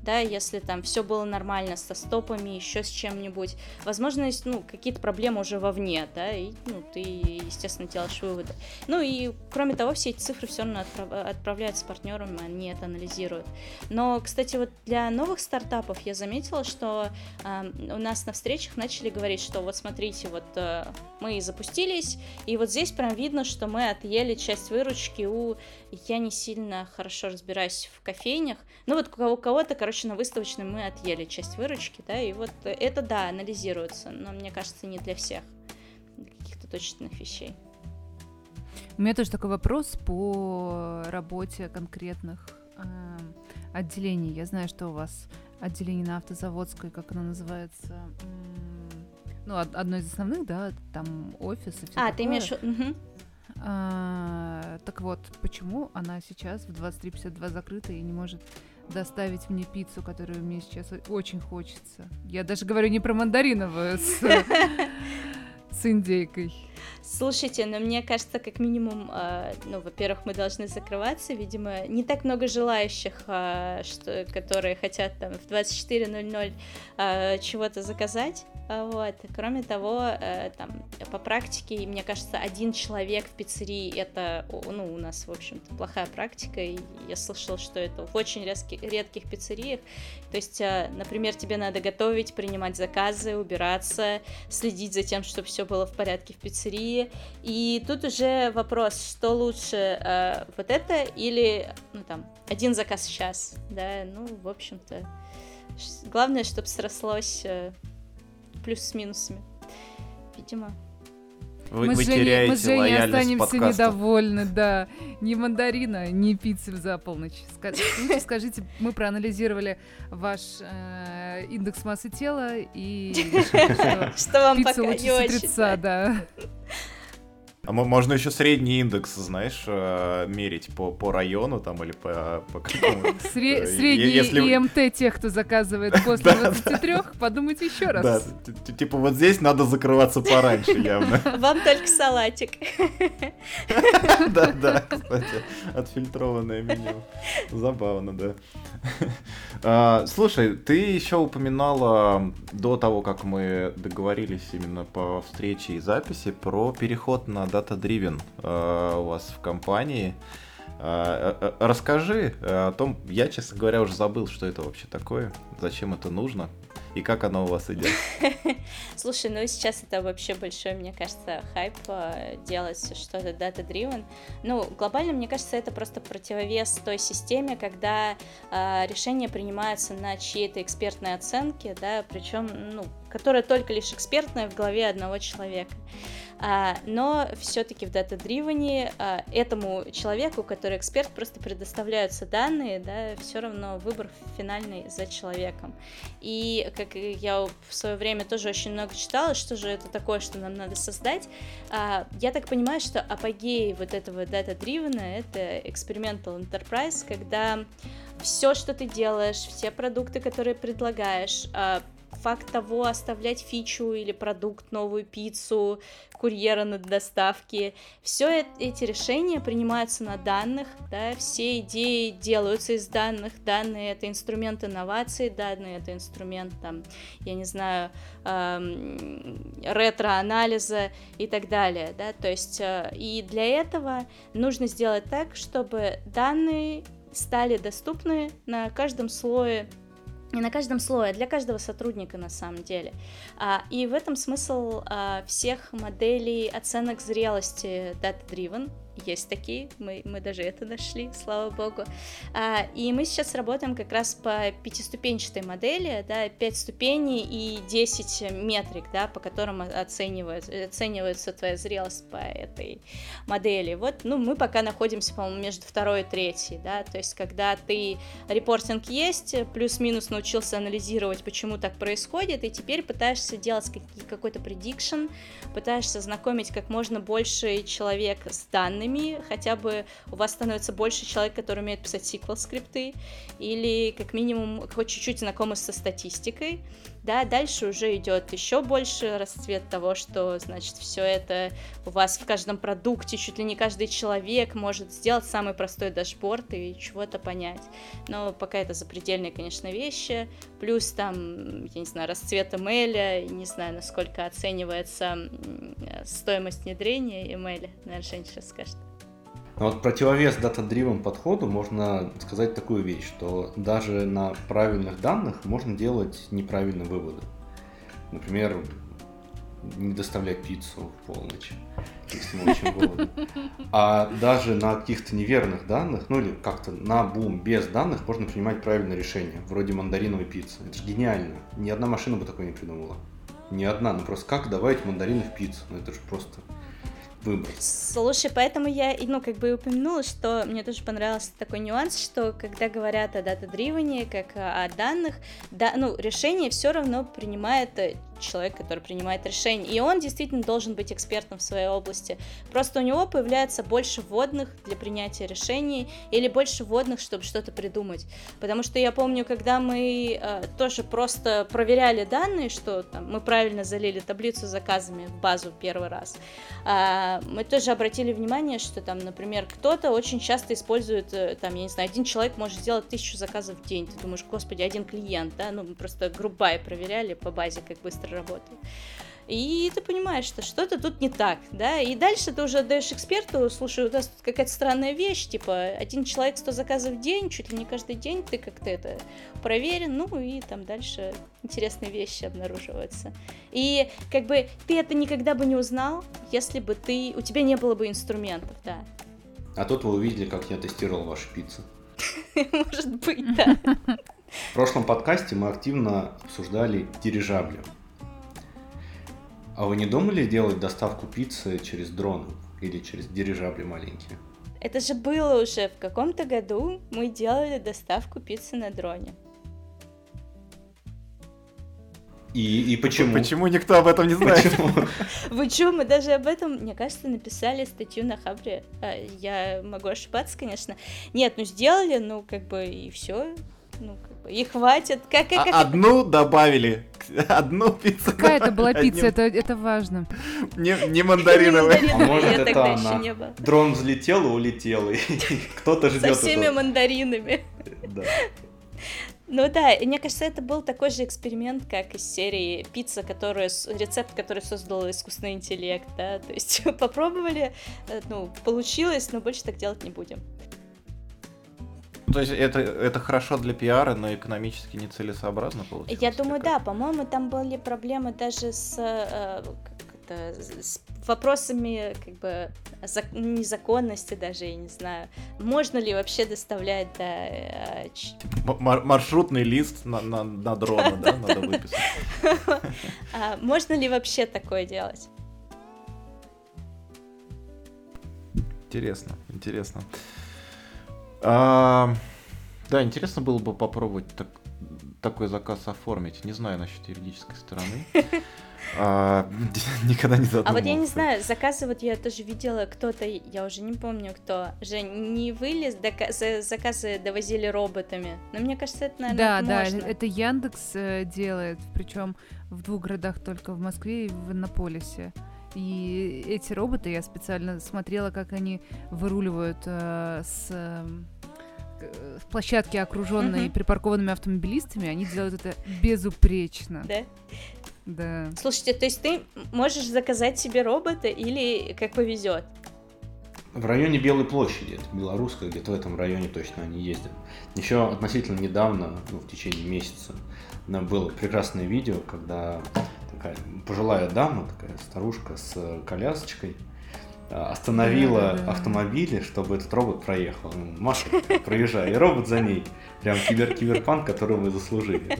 да, если там все было нормально со стопами, еще с чем-нибудь, возможно, есть, ну, какие-то проблемы уже вовне, да, и, ну, ты, естественно, делаешь выводы. Ну, и, кроме того, все эти цифры все равно отправ- отправляются партнерам, они это анализируют. Но, кстати, вот для новых стартапов я заметила, что э, у нас на встречах начали говорить, что вот смотрите, вот э, мы запустились, и вот здесь прям видно, что мы отъели часть выручки у... Я не сильно хорошо разбираюсь в кофейнях, ну вот у кого-то, короче, на выставочной мы отъели часть выручки, да, и вот это, да, анализируется, но мне кажется, не для всех для каких-то точных вещей. У меня тоже такой вопрос по работе конкретных э, отделений. Я знаю, что у вас отделение на автозаводской, как оно называется, ну, од- одно из основных, да, там офис и все А, ты имеешь... А, так вот, почему она сейчас в 23.52 закрыта и не может доставить мне пиццу, которую мне сейчас очень хочется? Я даже говорю не про мандариновую с *laughs* индейкой. Слушайте, но мне кажется, как минимум, э, ну, во-первых, мы должны закрываться, видимо, не так много желающих, э, что, которые хотят там в 24.00 э, чего-то заказать, А вот. Кроме того, э, там, по практике, мне кажется, один человек в пиццерии это, ну, у нас, в общем-то, плохая практика, и я слышала, что это в очень резки- редких пиццериях. То есть, э, например, тебе надо готовить, принимать заказы, убираться, следить за тем, чтобы все было в порядке в пиццерии, другие. И тут уже вопрос, что лучше, э, вот это или, ну там, один заказ сейчас, да, ну, в общем-то, главное, чтобы срослось э, плюс с минусами, видимо. Вы, мы вы с Женей, теряете мы с Женей лояльность останемся подкаста. недовольны, да. Ни мандарина, ни пиццы за полночь. Ска- *laughs* лучше скажите, мы проанализировали ваш э, индекс массы тела и *laughs* что вам пицца пока не очень. да. *laughs* А мо- можно еще средний индекс, знаешь, э, мерить по, по району там или по, по какому *laughs* Сре- Э, Средний если- ИМТ тех, кто заказывает *laughs* после Да, 23, подумайте еще Да, раз. т- типа вот здесь надо закрываться пораньше явно. *laughs* Вам только салатик. Да, да, кстати, отфильтрованное меню. Забавно, да. А, Слушай, ты еще упоминала до того, как мы договорились именно по встрече и записи, про переход на Data Driven а, у вас в компании. Э, э, Расскажи э, о том, я, честно говоря, уже забыл, что это вообще такое, зачем это нужно и как оно у вас идет. *laughs* Слушай, ну сейчас это вообще большой, мне кажется, хайп э, делать что-то data-driven. Ну, глобально, мне кажется, это просто противовес той системе, когда э, решения принимаются на чьей-то экспертной оценке, да, причем, ну, которая только лишь экспертная в голове одного человека. А, но все-таки в дата-дривене а, этому человеку, который эксперт, просто предоставляются данные, да, все равно выбор финальный за человеком. И как я в свое время тоже очень много читала, что же это такое, что нам надо создать. А, я так понимаю, что апогей вот этого дата-дривена это experimental enterprise, когда все, что ты делаешь, все продукты, которые предлагаешь, факт того, оставлять фичу или продукт, новую пиццу, курьера на доставке, все эти решения принимаются на данных, да, все идеи делаются из данных, данные это инструмент инноваций, данные это инструмент, там, я не знаю, эм, ретро-анализа и так далее, да, то есть э, и для этого нужно сделать так, чтобы данные стали доступны на каждом слое не на каждом слое, для каждого сотрудника на самом деле. А, и в этом смысл а, всех моделей оценок зрелости data-driven. Есть такие, мы, мы даже это нашли, слава богу. А, и мы сейчас работаем как раз по пятиступенчатой модели, да, 5 ступеней и 10 метрик, да, по которым оценивается, оценивается твоя зрелость по этой модели. Вот, ну, мы пока находимся, по-моему, между второй и третьей, да, то есть когда ты репортинг есть, плюс-минус научился анализировать, почему так происходит, и теперь пытаешься делать какой-то prediction, пытаешься знакомить как можно больше человек с данными, хотя бы у вас становится больше человек, который умеет писать SQL скрипты, или как минимум хоть чуть-чуть знакомы со статистикой, да, дальше уже идет еще больше расцвет того, что, значит, все это у вас в каждом продукте, чуть ли не каждый человек может сделать самый простой дашборд и чего-то понять. Но пока это запредельные, конечно, вещи. Плюс там, я не знаю, расцвет эмейля, не знаю, насколько оценивается стоимость внедрения эмейля. Наверное, Женя сейчас скажет. Но вот противовес дата-дривен подходу можно сказать такую вещь, что даже на правильных данных можно делать неправильные выводы. Например, не доставлять пиццу в полночь, если мы очень голодны. А даже на каких-то неверных данных, ну или как-то на бум без данных можно принимать правильное решение, вроде мандариновой пиццы. Это же гениально. Ни одна машина бы такое не придумала. Ни одна. Ну просто как добавить мандарины в пиццу? Ну это же просто выбор. Слушай, поэтому я, ну, как бы и упомянула, что мне тоже понравился такой нюанс, что когда говорят о дата-дривене, как о данных, да, ну, решение все равно принимает человек, который принимает решение. И он действительно должен быть экспертом в своей области. Просто у него появляется больше вводных для принятия решений или больше вводных, чтобы что-то придумать. Потому что я помню, когда мы э, тоже просто проверяли данные, что там, мы правильно залили таблицу с заказами в базу первый раз, э, мы тоже обратили внимание, что там, например, кто-то очень часто использует, э, там, я не знаю, один человек может сделать тысячу заказов в день. Ты думаешь, господи, один клиент, да? Ну, мы просто грубай проверяли по базе, как быстро работает. и ты понимаешь, что что-то тут не так, да, и дальше ты уже отдаешь эксперту, слушай, у нас тут какая-то странная вещь, типа, один человек 100 заказов в день, чуть ли не каждый день ты как-то это проверен, ну и там дальше интересные вещи обнаруживаются. И как бы ты это никогда бы не узнал, если бы ты, у тебя не было бы инструментов, да. А тут вы увидели, как я тестировал ваши пиццы. *laughs* Может быть, да. В прошлом подкасте мы активно обсуждали дирижабли. А вы не думали делать доставку пиццы через дрон или через дирижабли маленькие? Это же было уже в каком-то году мы делали доставку пиццы на дроне. И, и почему? Почему никто об этом не знает? Почему? *laughs* Вы чё, мы даже об этом, мне кажется, написали статью на Хабре. А, Я могу ошибаться, конечно. Нет, ну сделали, ну как бы и все. Ну, как и хватит. Как, как, А- как- Одну добавили. *laughs* Одну пиццу. Какая это была Одним- пицца, это, это важно. Не, не Не мандариновая. А может, я это тогда она? еще не было. Дрон взлетел и улетел, и *laughs* кто-то Со ждет всеми это. мандаринами. Да. Ну да, и мне кажется, это был такой же эксперимент, как из серии пицца, которая, с- рецепт, который создал искусственный интеллект, да, то есть *laughs* попробовали, э, ну, получилось, но больше так делать не будем. То есть это, это хорошо для пиара, но экономически нецелесообразно получилось? Я думаю, да, по-моему, там были проблемы даже с, э, как это, с вопросами, как бы, зак- незаконности даже, я не знаю. Можно ли вообще доставлять, да, э, ч- мар- маршрутный лист на, на, на дрона, *laughs* да, надо выписать. *laughs* а, можно ли вообще такое делать? Интересно, интересно. А, да, интересно было бы попробовать так- такой заказ оформить. Не знаю насчет юридической стороны. *laughs* А, *laughs* никогда не А задумывался. вот я не знаю, заказы, вот я тоже видела, кто-то, я уже не помню кто, же не вылез, заказы довозили роботами. Но мне кажется, это, наверное, Да, да, можно. это Яндекс э, делает, причем в двух городах только, в Москве и в Иннополисе. И эти роботы, я специально смотрела, как они выруливают э, с, эм, с площадки, окруженной Мгм. припаркованными автомобилистами, они делают это безупречно. Да? Да. Слушайте, то есть ты можешь заказать себе робота или как повезет? В районе Белой площади, это белорусская, где-то в этом районе точно они ездят. Еще относительно недавно, ну, в течение месяца, на- было прекрасное видео, когда такая пожилая дама, такая старушка с э, а, остановила Да-да-да. автомобили, чтобы этот робот проехал. Ну, Маша, проезжай, и робот за ней. Прям кибер киберпанк, который мы заслужили.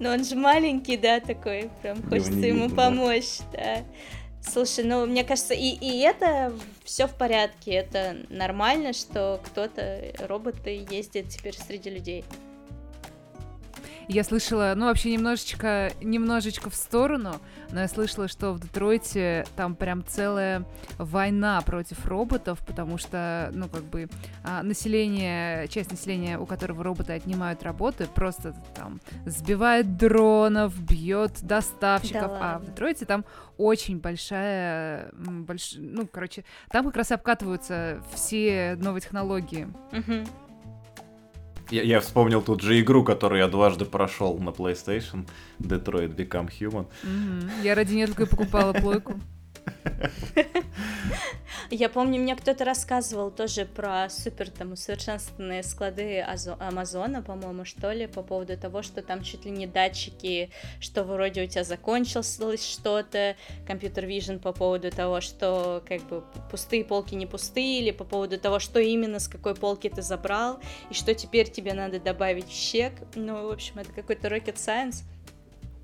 Но он же маленький, да, такой, прям хочется не ему видно, да. помочь, да. Слушай, ну, мне кажется, и, и это все в порядке, это нормально, что кто-то, роботы ездят теперь среди людей. Я слышала, ну вообще немножечко, немножечко в сторону, но я слышала, что в Детройте там прям целая война против роботов, потому что, ну как бы а, население, часть населения, у которого роботы отнимают работы, просто там сбивает дронов, бьет доставщиков, Да а в. Детройте там очень большая, больш... ну короче, там как раз обкатываются все новые технологии. Мгм. Я, я вспомнил тут же игру, которую я дважды прошел на PlayStation, Detroit Become Human. Мгм. Я ради нее только и покупала плойку. Я помню, мне кто-то рассказывал тоже про супер там усовершенствованные склады Азо- Амазона, по-моему, что ли, по поводу того, что там чуть ли не датчики, что вроде у тебя закончилось что-то, компьютер Vision по поводу того, что как бы пустые полки не пустые, или по поводу того, что именно с какой полки ты забрал, и что теперь тебе надо добавить в чек. Ну, в общем, это какой-то rocket science.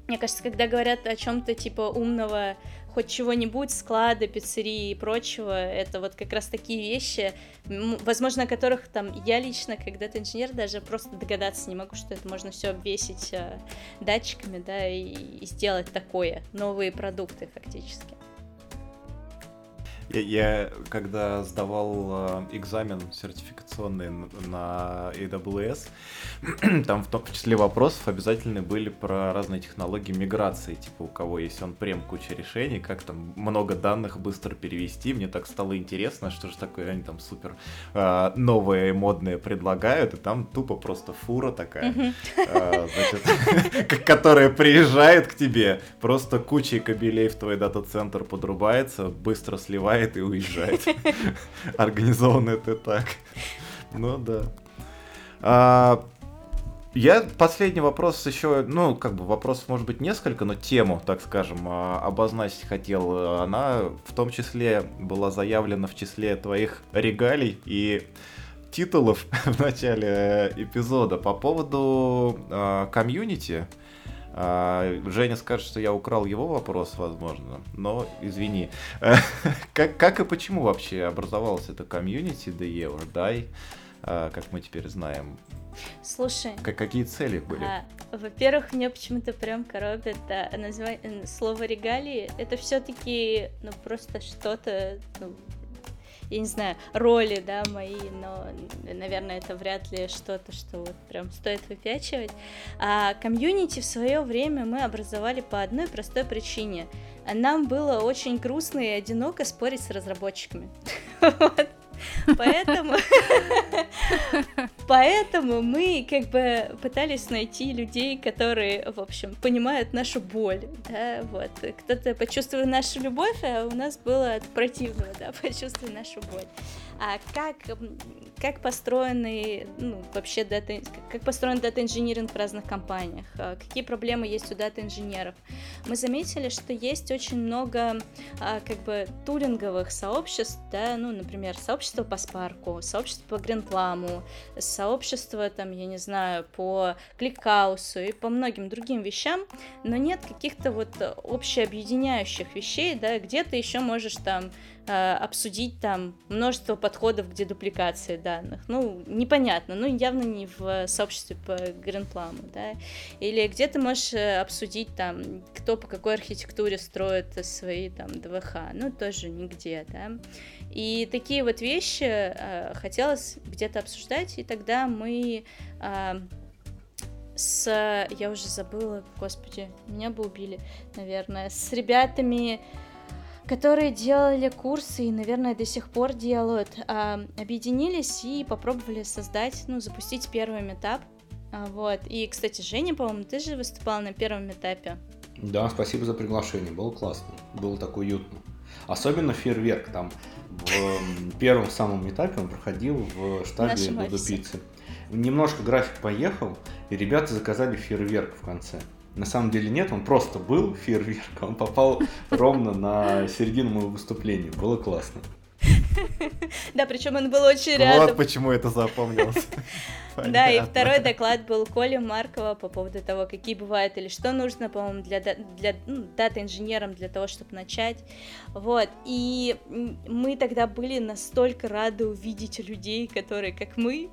Мне кажется, когда говорят о чем-то типа умного хоть чего-нибудь, склада, пиццерии и прочего, это вот как раз такие вещи, возможно, о которых там я лично, как дата-инженер, даже просто догадаться не могу, что это можно все обвесить э, датчиками, да, и, и сделать такое, новые продукты фактически. Я, я когда сдавал э, экзамен сертификационный на AWS, *clears throat* там в том числе вопросов обязательно были про разные технологии миграции, типа у кого есть он прем куча решений, как там много данных быстро перевести. Мне так стало интересно, что же такое они там супер э, новые модные предлагают, и там тупо просто фура такая, э, значит, *laughs* которая приезжает к тебе, просто кучей кабелей в твой дата-центр подрубается, быстро сливает снимает и уезжает. *laughs* Организовано это так. Ну да. А, я последний вопрос еще, ну, как бы вопросов может быть несколько, но тему, так скажем, а, обозначить хотел. Она в том числе была заявлена в числе твоих регалий и титулов *laughs* в начале эпизода по поводу э, комьюнити. А, Женя скажет, что я украл его вопрос, возможно, но извини. *laughs* как, как и почему вообще образовалась эта комьюнити The or Die, а, как мы теперь знаем? Слушай. Как, какие цели были? А, во-первых, мне почему-то прям коробит а, название, слово регалии. Это все-таки ну, просто что-то ну, я не знаю, роли, да, мои, но, наверное, это вряд ли что-то, что вот прям стоит выпячивать. А комьюнити в свое время мы образовали по одной простой причине. Нам было очень грустно и одиноко спорить с разработчиками. *laughs* Поэтому, поэтому мы как бы пытались найти людей, которые, в общем, понимают нашу боль, да, вот. Кто-то почувствовал нашу любовь, а у нас было от противного, да, *laughs* почувствовал нашу боль. А как, как построены, ну, вообще дата, как построен дата-инжиниринг в разных компаниях, а какие проблемы есть у дата-инженеров. Мы заметили, что есть очень много, а, как бы, тулинговых сообществ, да, ну, например, сообщество по Спарку, сообщество по Гринпламу, сообщество, там, я не знаю, по Кликаусу и по многим другим вещам, но нет каких-то вот общеобъединяющих вещей, да, где ты еще можешь там Э, обсудить там множество подходов к дедупликации данных. Ну, непонятно, ну, явно не в сообществе по Гринпламу, да. Или где ты можешь э, обсудить там, кто по какой архитектуре строит свои там ДВХ, ну, тоже нигде, да. И такие вот вещи э, хотелось где-то обсуждать, и тогда мы э, с... Я уже забыла, господи, меня бы убили, наверное, с ребятами которые делали курсы и, наверное, до сих пор делают, а, объединились и попробовали создать, ну, запустить первый метап. А, вот. И, кстати, Женя, по-моему, ты же выступал на первом этапе. Да, спасибо за приглашение, было классно, было так уютно. Особенно фейерверк там в первом самом этапе он проходил в штабе Буду Пиццы. Немножко график поехал, и ребята заказали фейерверк в конце. На самом деле нет, он просто был *laughs* фейерверк, он попал ровно на середину моего выступления. Было классно. *laughs* Да, причем он был очень рядом. Вот почему это запомнилось. *laughs* Да, и второй доклад был Коли Маркова по поводу того, какие бывают или что нужно, по-моему, для, для ну, дата-инженерам для того, чтобы начать. Вот, и мы тогда были настолько рады увидеть людей, которые как мы.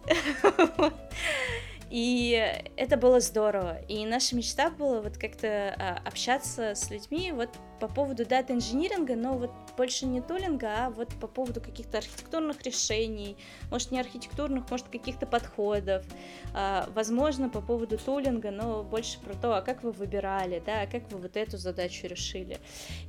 И это было здорово. И наша мечта была вот как-то а, общаться с людьми вот по поводу дата-инжиниринга, но вот больше не тулинга, а вот по поводу каких-то архитектурных решений, может не архитектурных, может каких-то подходов, а, возможно по поводу тулинга, но больше про то, а как вы выбирали, да, а как вы вот эту задачу решили.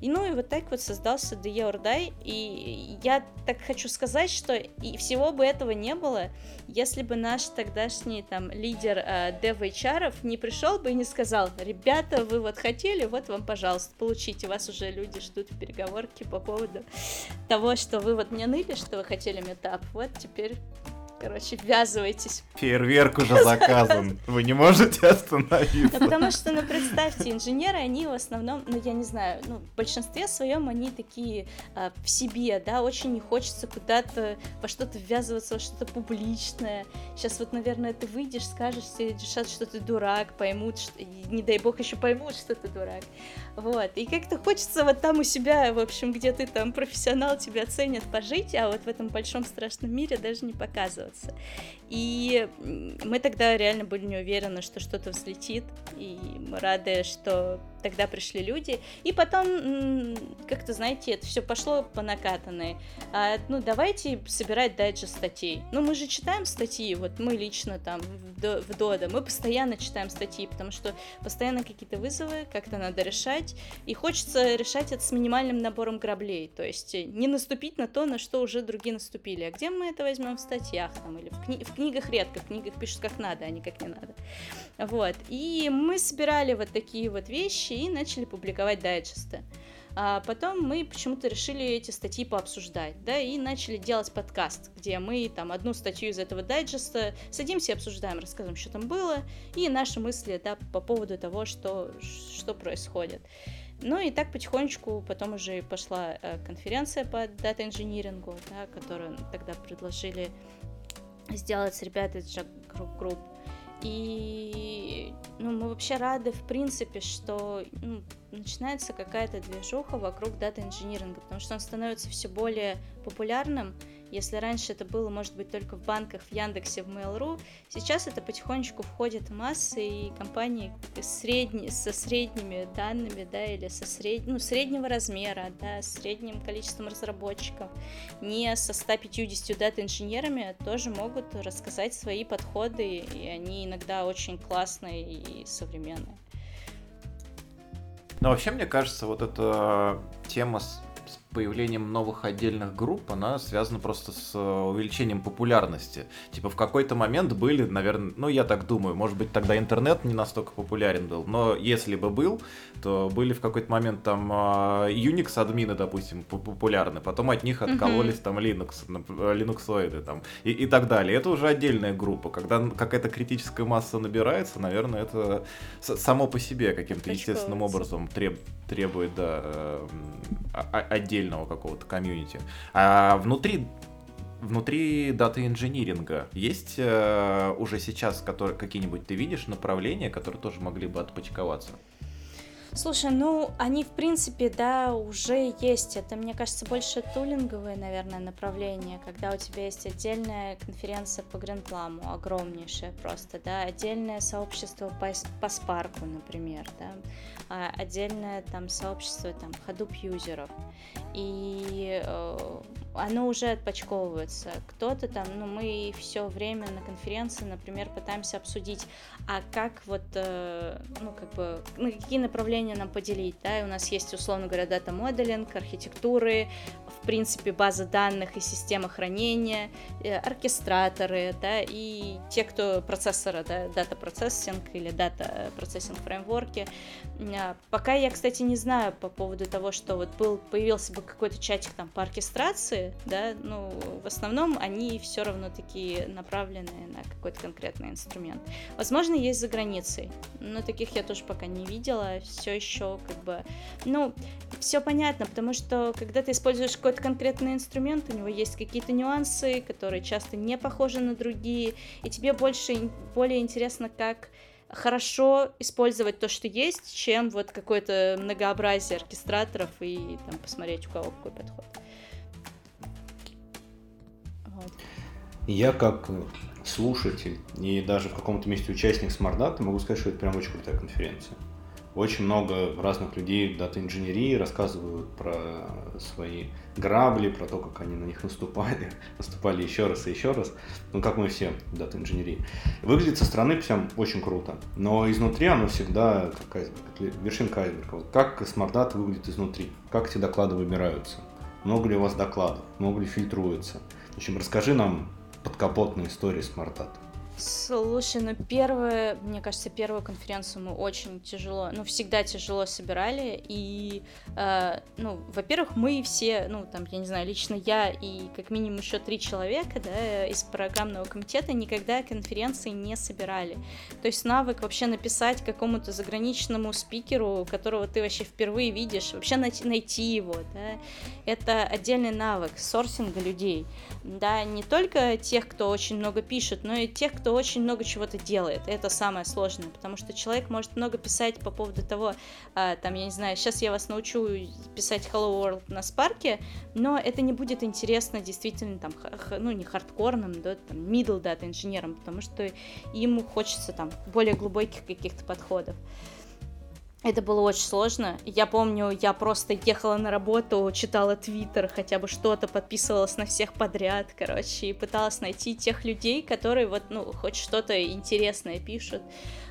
И ну и вот так вот создался The Die, и я так хочу сказать, что и всего бы этого не было, если бы наш тогдашний там лидер э, Dev HR не пришел бы и не сказал, ребята, вы вот хотели, вот вам, пожалуйста, получите, вас уже люди ждут в переговорке по поводу того, что вы вот мне ныли, что вы хотели метап, вот теперь Короче, ввязывайтесь. Фейерверк уже заказан. Вы не можете остановиться. Ну, потому что, ну, представьте, инженеры, они в основном, ну, я не знаю, ну, в большинстве своем они такие а, в себе, да, очень не хочется куда-то во что-то ввязываться, во что-то публичное. Сейчас вот, наверное, ты выйдешь, скажешь, все решат, что ты дурак, поймут, что, и, не дай бог, еще поймут, что ты дурак. Вот, и как-то хочется вот там у себя, в общем, где ты там профессионал, тебя ценят, пожить, а вот в этом большом страшном мире даже не показывать делаться. И мы тогда реально были не уверены, что что-то взлетит, и мы рады, что тогда пришли люди, и потом, как-то, знаете, это все пошло по накатанной. А, ну, давайте собирать дайджест статей. Ну, мы же читаем статьи, вот мы лично там в Дода, мы постоянно читаем статьи, потому что постоянно какие-то вызовы, как-то надо решать, и хочется решать это с минимальным набором граблей, то есть не наступить на то, на что уже другие наступили. А где мы это возьмем в статьях там, или в, кни- в книгах редко, в книгах пишут как надо, а не как не надо. Вот, и мы собирали вот такие вот вещи и начали публиковать дайджесты. А потом мы почему-то решили эти статьи пообсуждать, да, и начали делать подкаст, где мы там одну статью из этого дайджеста садимся и обсуждаем, рассказываем, что там было, и наши мысли, да, по поводу того, что, что происходит. Ну и так потихонечку потом уже пошла э, конференция по дата-инжинирингу, да, которую тогда предложили сделать с ребятами из Jack Group. И ну, мы вообще рады, в принципе, что ну, начинается какая-то движуха вокруг дата-инжиниринга, потому что он становится все более популярным, если раньше это было, может быть, только в банках, в Яндексе, в Mail.ru, сейчас это потихонечку входит в массы, и компании средние, со средними данными, да, или со сред... ну, среднего размера, да, с средним количеством разработчиков, не со 150 дата-инженерами, тоже могут рассказать свои подходы, и они иногда очень классные и современные. Но вообще, мне кажется, вот эта тема с появлением новых отдельных групп, она связана просто с э, увеличением популярности. Типа в какой-то момент были, наверное, ну я так думаю, может быть тогда интернет не настолько популярен был, но если бы был, то были в какой-то момент там а, Unix админы, допустим, популярны, потом от них откололись mm-hmm. там Linux, линуксоиды там и, и так далее. Это уже отдельная группа. Когда какая-то критическая масса набирается, наверное, это само по себе каким-то естественным образом треб, требует да, э, отдельного какого-то комьюнити. А внутри внутри дата инжиниринга есть э, уже сейчас которые, какие-нибудь ты видишь направления, которые тоже могли бы отпочковаться? Слушай, ну, они, в принципе, да, уже есть. Это, мне кажется, больше тулинговое, наверное, направление, когда у тебя есть отдельная конференция по Грандпламу, огромнейшая просто, да, отдельное сообщество по, по Спарку, например, да, а отдельное там сообщество там Hadoop юзеров. И э, оно уже отпочковывается. Кто-то там, ну, мы все время на конференции, например, пытаемся обсудить, а как вот, э, ну, как бы, ну, какие направления нам поделить, да, и у нас есть, условно говоря, дата-моделинг, архитектуры, в принципе, база данных и система хранения, э, оркестраторы, да, и те, кто процессоры, да, дата процессинг или дата процессинг фреймворки. А, пока я, кстати, не знаю по поводу того, что вот был, появился бы какой-то чатик там по оркестрации, да, ну, в основном они все равно такие направлены на какой-то конкретный инструмент. Возможно, есть за границей, но таких я тоже пока не видела, все еще как бы, ну, все понятно, потому что когда ты используешь какой какой-то конкретный инструмент, у него есть какие-то нюансы, которые часто не похожи на другие, и тебе больше, более интересно, как хорошо использовать то, что есть, чем вот какое-то многообразие оркестраторов и там посмотреть, у кого какой подход. Я как слушатель и даже в каком-то месте участник SmartData могу сказать, что это прям очень крутая конференция. Очень много разных людей дата-инженерии рассказывают про свои грабли, про то, как они на них наступали, *laughs* наступали еще раз и еще раз, ну, как мы все в дата-инженерии. Выглядит со стороны прям очень круто, но изнутри оно всегда как, как вершинка айсберга. Вот как Smart выглядит изнутри, как эти доклады выбираются, много ли у вас докладов, много ли фильтруется. В общем, расскажи нам подкапотные истории SmartData. Слушай, ну первое, мне кажется, первую конференцию мы очень тяжело, ну всегда тяжело собирали, и, э, ну, во-первых, мы все, ну там, я не знаю, лично я и как минимум еще три человека, да, из программного комитета никогда конференции не собирали. То есть навык вообще написать какому-то заграничному спикеру, которого ты вообще впервые видишь, вообще найти, найти его, да, это отдельный навык сорсинга людей, да, не только тех, кто очень много пишет, но и тех, кто очень много чего-то делает. Это самое сложное, потому что человек может много писать по поводу того, а, там, я не знаю, сейчас я вас научу писать Hello World на Спарке, но это не будет интересно действительно там, ну, не хардкорным, да, там, middle data инженерам, потому что ему хочется там более глубоких каких-то подходов. Это было очень сложно. Я помню, я просто ехала на работу, читала твиттер, хотя бы что-то, подписывалась на всех подряд, короче, и пыталась найти тех людей, которые вот, ну, хоть что-то интересное пишут.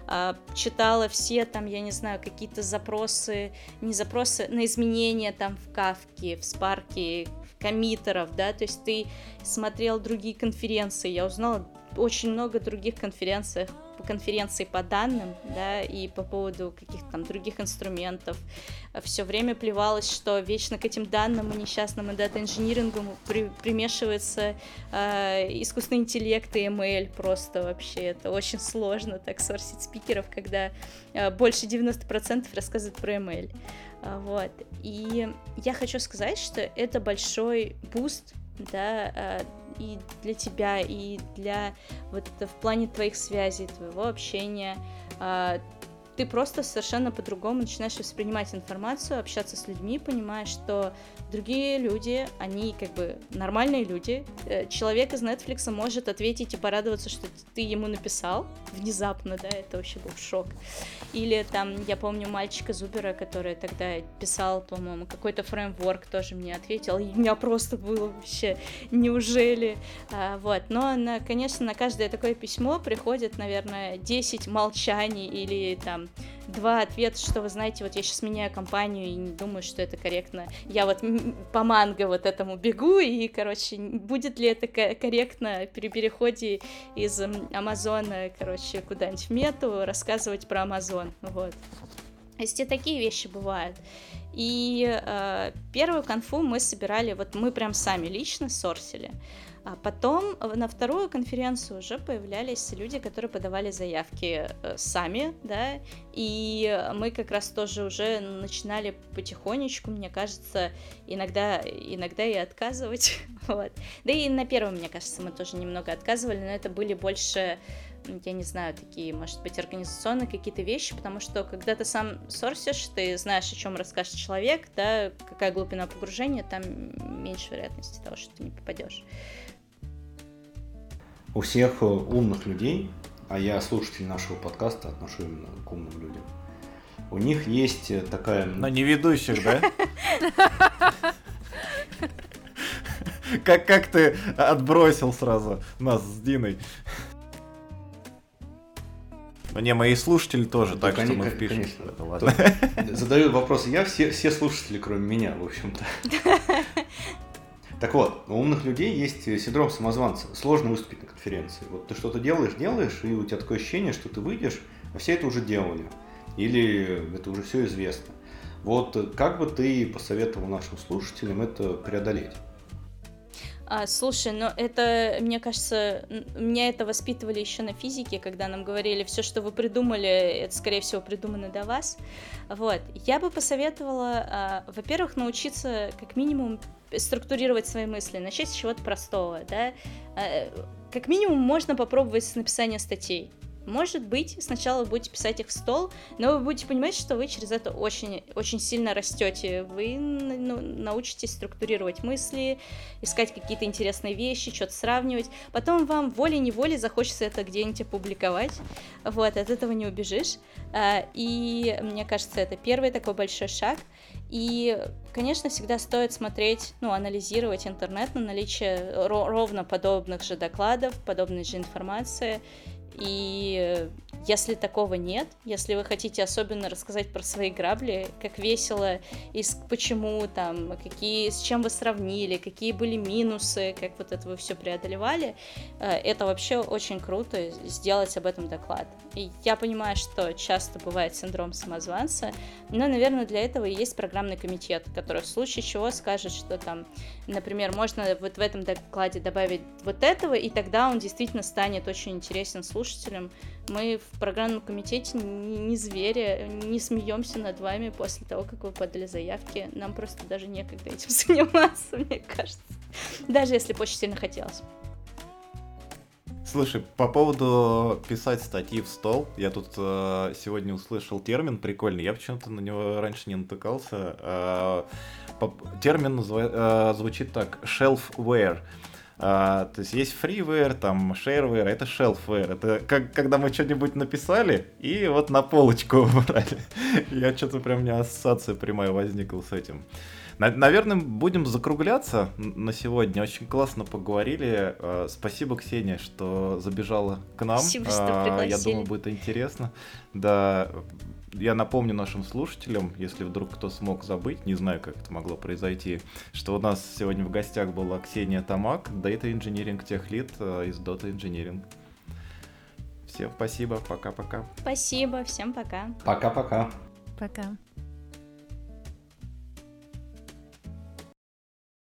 А, читала все там, я не знаю, какие-то запросы, не запросы, на изменения там в Кавке, в Спарке, коммитеров, да, то есть ты смотрел другие конференции, я узнала очень много других конференций конференции по данным, да, и по поводу каких-то там других инструментов. Все время плевалось, что вечно к этим данным и несчастным и дата-инжинирингу при, примешивается э, искусственный интеллект и ML просто вообще. Это очень сложно так сорсить спикеров, когда э, больше 90% рассказывают про ML. Э, вот. И я хочу сказать, что это большой буст да, э, и для тебя, и для вот в плане твоих связей, твоего общения. Ты просто совершенно по-другому начинаешь воспринимать информацию, общаться с людьми, понимаешь, что другие люди, они как бы нормальные люди. Э, человек из Netflix может ответить и порадоваться, что ты ему написал внезапно, да, это вообще был шок. Или там, я помню мальчика Зубера, который тогда писал, по-моему, какой-то фреймворк тоже мне ответил, и у меня просто было вообще, неужели? А, вот, но, на, конечно, на каждое такое письмо приходит, наверное, 10 молчаний или там два ответа, что вы знаете, вот я сейчас меняю компанию и не думаю, что это корректно. Я вот по манго вот этому бегу, и, короче, будет ли это корректно при переходе из Амазона, короче, куда-нибудь в мету рассказывать про Амазон, вот. То есть и такие вещи бывают. И э, первую конфу мы собирали, вот мы прям сами лично сорсили. А потом на вторую конференцию уже появлялись люди, которые подавали заявки э, сами, да, и мы как раз тоже уже начинали потихонечку, мне кажется, иногда, иногда и отказывать, *laughs* вот. Да и на первом, мне кажется, мы тоже немного отказывали, но это были больше я не знаю, такие, может быть, организационные какие-то вещи, потому что когда ты сам сорсишь, ты знаешь, о чем расскажет человек, да, какая глубина погружения, там меньше вероятности того, что ты не попадешь у всех э, умных людей, а я слушатель нашего подкаста отношу именно к умным людям, у них есть э, такая... Но не ведущих, да? *laughs* Как, как ты отбросил сразу нас с Диной? Ну не, мои слушатели тоже, так что мы впишем. Конечно. Это, ладно. Задаю вопросы я, все, все слушатели, кроме меня, в общем-то. *laughs* Так вот, у умных людей есть синдром самозванца. Сложно выступить на конференции. Вот ты что-то делаешь, делаешь, и у тебя такое ощущение, что ты выйдешь, а все это уже делали. Или это уже все известно. Вот как бы ты посоветовал нашим слушателям это преодолеть? А, слушай, ну это, мне кажется, меня это воспитывали еще на физике, когда нам говорили, все, что вы придумали, это, скорее всего, придумано до вас. Вот. Я бы посоветовала, а, во-первых, научиться как минимум структурировать свои мысли, начать с чего-то простого, да. А, как минимум можно попробовать с написания статей. Может быть, сначала будете писать их в стол, но вы будете понимать, что вы через это очень, очень сильно растете. Вы ну, научитесь структурировать мысли, искать какие-то интересные вещи, что-то сравнивать. Потом вам волей-неволей захочется это где-нибудь опубликовать. Вот, от этого не убежишь. А, и мне кажется, это первый такой большой шаг. И, конечно, всегда стоит смотреть, ну, анализировать интернет на наличие ровно подобных же докладов, подобной же информации и если такого нет, если вы хотите особенно рассказать про свои грабли, как весело и почему там, какие, с чем вы сравнили, какие были минусы, как вот это вы все преодолевали, э, это вообще очень круто сделать об этом доклад. И я понимаю, что часто бывает синдром самозванца, но, наверное, для этого и есть программный комитет, который в случае чего скажет, что там, например, можно вот в этом докладе добавить вот этого, и тогда он действительно станет очень интересен слушателям, мы в программном комитете не, звери, не смеемся над вами после того, как вы подали заявки. Нам просто даже некогда этим *laughs* заниматься, мне кажется. Даже если бы очень сильно хотелось. Слушай, по поводу писать статьи в стол, я тут э, сегодня услышал термин прикольный, я почему-то на него раньше не натыкался. Э, по, термин назва, э, звучит так, shelfware. А, то есть есть freeware, там shareware, это shelfware. Это как когда мы что-нибудь написали и вот на полочку *laughs* убрали. Я что-то прям у меня ассоциация прямая возникла с этим. Наверное, будем закругляться на сегодня. Очень классно поговорили. А, спасибо, Ксения, что забежала к нам. Спасибо, что пригласили. Я думаю, будет интересно. Да, я напомню нашим слушателям, если вдруг кто смог забыть, не знаю, как это могло произойти, что у нас сегодня в гостях была Ксения Тамак, Data Engineering техлит э, из Data Engineering. Всем спасибо, пока-пока. Спасибо, всем пока. Пока-пока. Пока.